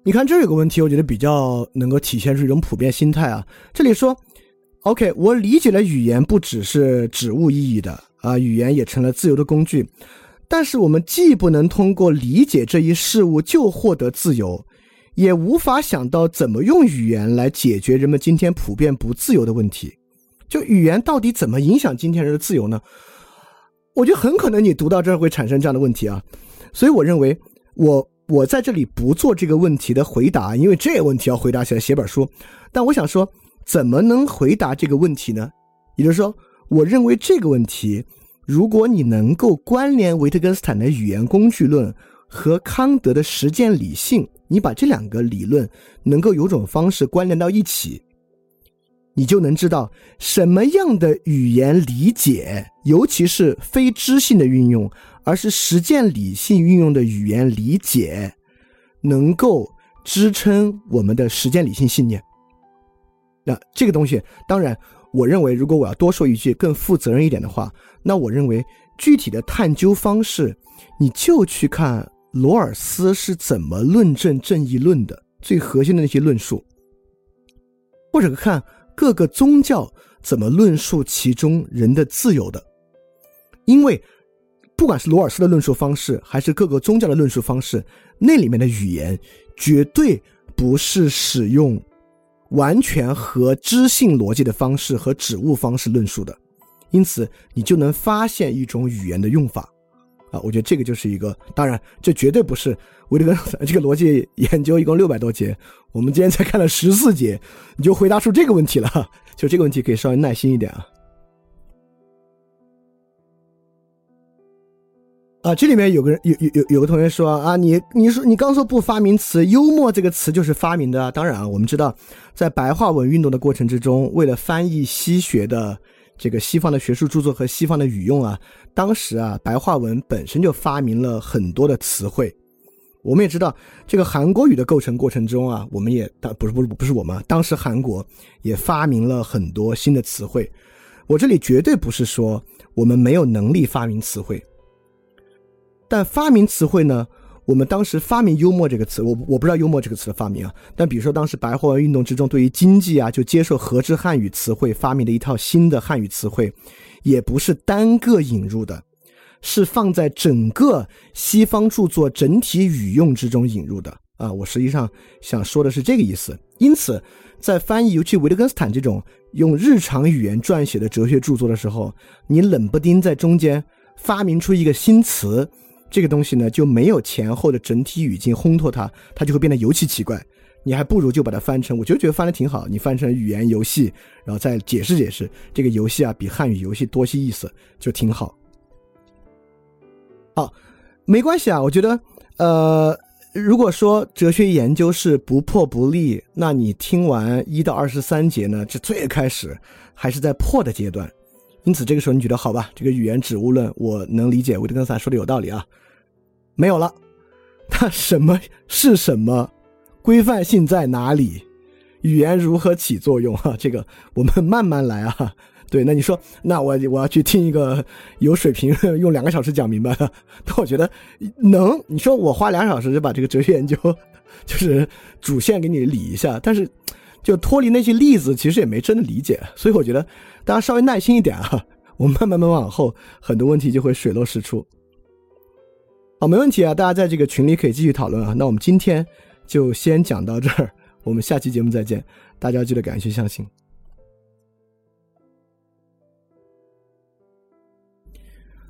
Speaker 1: 你看这有个问题，我觉得比较能够体现出一种普遍心态啊。这里说。OK，我理解了语言不只是指物意义的啊，语言也成了自由的工具。但是我们既不能通过理解这一事物就获得自由，也无法想到怎么用语言来解决人们今天普遍不自由的问题。就语言到底怎么影响今天人的自由呢？我觉得很可能你读到这儿会产生这样的问题啊。所以我认为，我我在这里不做这个问题的回答，因为这个问题要回答起来写本书。但我想说。怎么能回答这个问题呢？也就是说，我认为这个问题，如果你能够关联维特根斯坦的语言工具论和康德的实践理性，你把这两个理论能够有种方式关联到一起，你就能知道什么样的语言理解，尤其是非知性的运用，而是实践理性运用的语言理解，能够支撑我们的实践理性信念。那这个东西，当然，我认为，如果我要多说一句更负责任一点的话，那我认为具体的探究方式，你就去看罗尔斯是怎么论证正义论的最核心的那些论述，或者看各个宗教怎么论述其中人的自由的，因为不管是罗尔斯的论述方式，还是各个宗教的论述方式，那里面的语言绝对不是使用。完全和知性逻辑的方式和指物方式论述的，因此你就能发现一种语言的用法，啊，我觉得这个就是一个，当然这绝对不是维特根斯坦这个逻辑研究一共六百多节，我们今天才看了十四节，你就回答出这个问题了，就这个问题可以稍微耐心一点啊。啊，这里面有个人有有有有个同学说啊，你你说你刚说不发明词，幽默这个词就是发明的啊。当然啊，我们知道，在白话文运动的过程之中，为了翻译西学的这个西方的学术著作和西方的语用啊，当时啊，白话文本身就发明了很多的词汇。我们也知道，这个韩国语的构成过程中啊，我们也当不是不是不是我们，当时韩国也发明了很多新的词汇。我这里绝对不是说我们没有能力发明词汇。但发明词汇呢？我们当时发明“幽默”这个词，我我不知道“幽默”这个词的发明啊。但比如说，当时白话文运动之中，对于经济啊，就接受合制汉语词汇，发明的一套新的汉语词汇，也不是单个引入的，是放在整个西方著作整体语用之中引入的啊。我实际上想说的是这个意思。因此，在翻译尤其维特根斯坦这种用日常语言撰写的哲学著作的时候，你冷不丁在中间发明出一个新词。这个东西呢，就没有前后的整体语境烘托它，它就会变得尤其奇怪。你还不如就把它翻成，我就觉得翻的挺好。你翻成语言游戏，然后再解释解释这个游戏啊，比汉语游戏多些意思，就挺好。好，没关系啊。我觉得，呃，如果说哲学研究是不破不立，那你听完一到二十三节呢，这最开始还是在破的阶段。因此，这个时候你觉得好吧？这个语言指物论我能理解，维特根斯坦说的有道理啊。没有了，那什么是什么？规范性在哪里？语言如何起作用哈？这个我们慢慢来啊。对，那你说，那我我要去听一个有水平用两个小时讲明白的，但我觉得能。你说我花两小时就把这个哲学研究就是主线给你理一下，但是就脱离那些例子，其实也没真的理解。所以我觉得大家稍微耐心一点啊，我们慢慢慢往后，很多问题就会水落石出。好，没问题啊，大家在这个群里可以继续讨论啊。那我们今天就先讲到这儿，我们下期节目再见。大家记得感谢相信。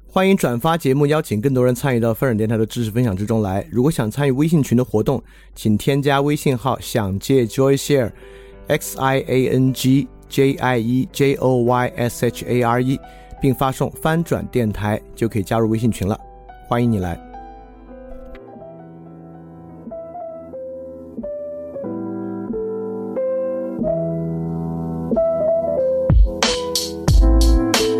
Speaker 1: 欢迎转发节目，邀请更多人参与到风尔电台的知识分享之中来。如果想参与微信群的活动，请添加微信号“想借 Joy Share”，X I A N G J I E J O Y S H A R E，并发送“翻转电台”就可以加入微信群了。欢迎你来。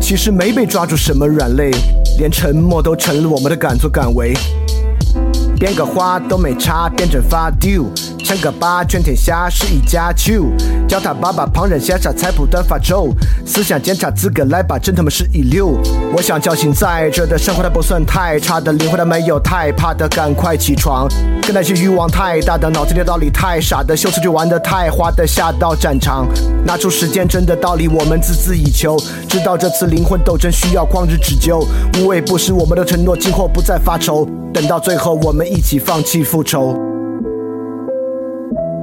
Speaker 1: 其实没被抓住什么软肋。连沉默都成了我们的敢作敢为，编个花都没差，编整发丢。称个八，全天下是一家球。叫他爸爸，旁人羡煞，才不断发愁。思想检查资格来吧，真他妈是一流。我想叫醒在这的生活，它不算太差的灵魂，它没有太怕的，赶快起床。跟那些欲望太大的，脑子里的道理太傻的，秀词就玩的太花的，下到战场，拿出时间真的道理，我们孜孜以求。知道这次灵魂斗争需要旷日持久，无畏不实我们的承诺，今后不再发愁。等到最后，我们一起放弃复仇。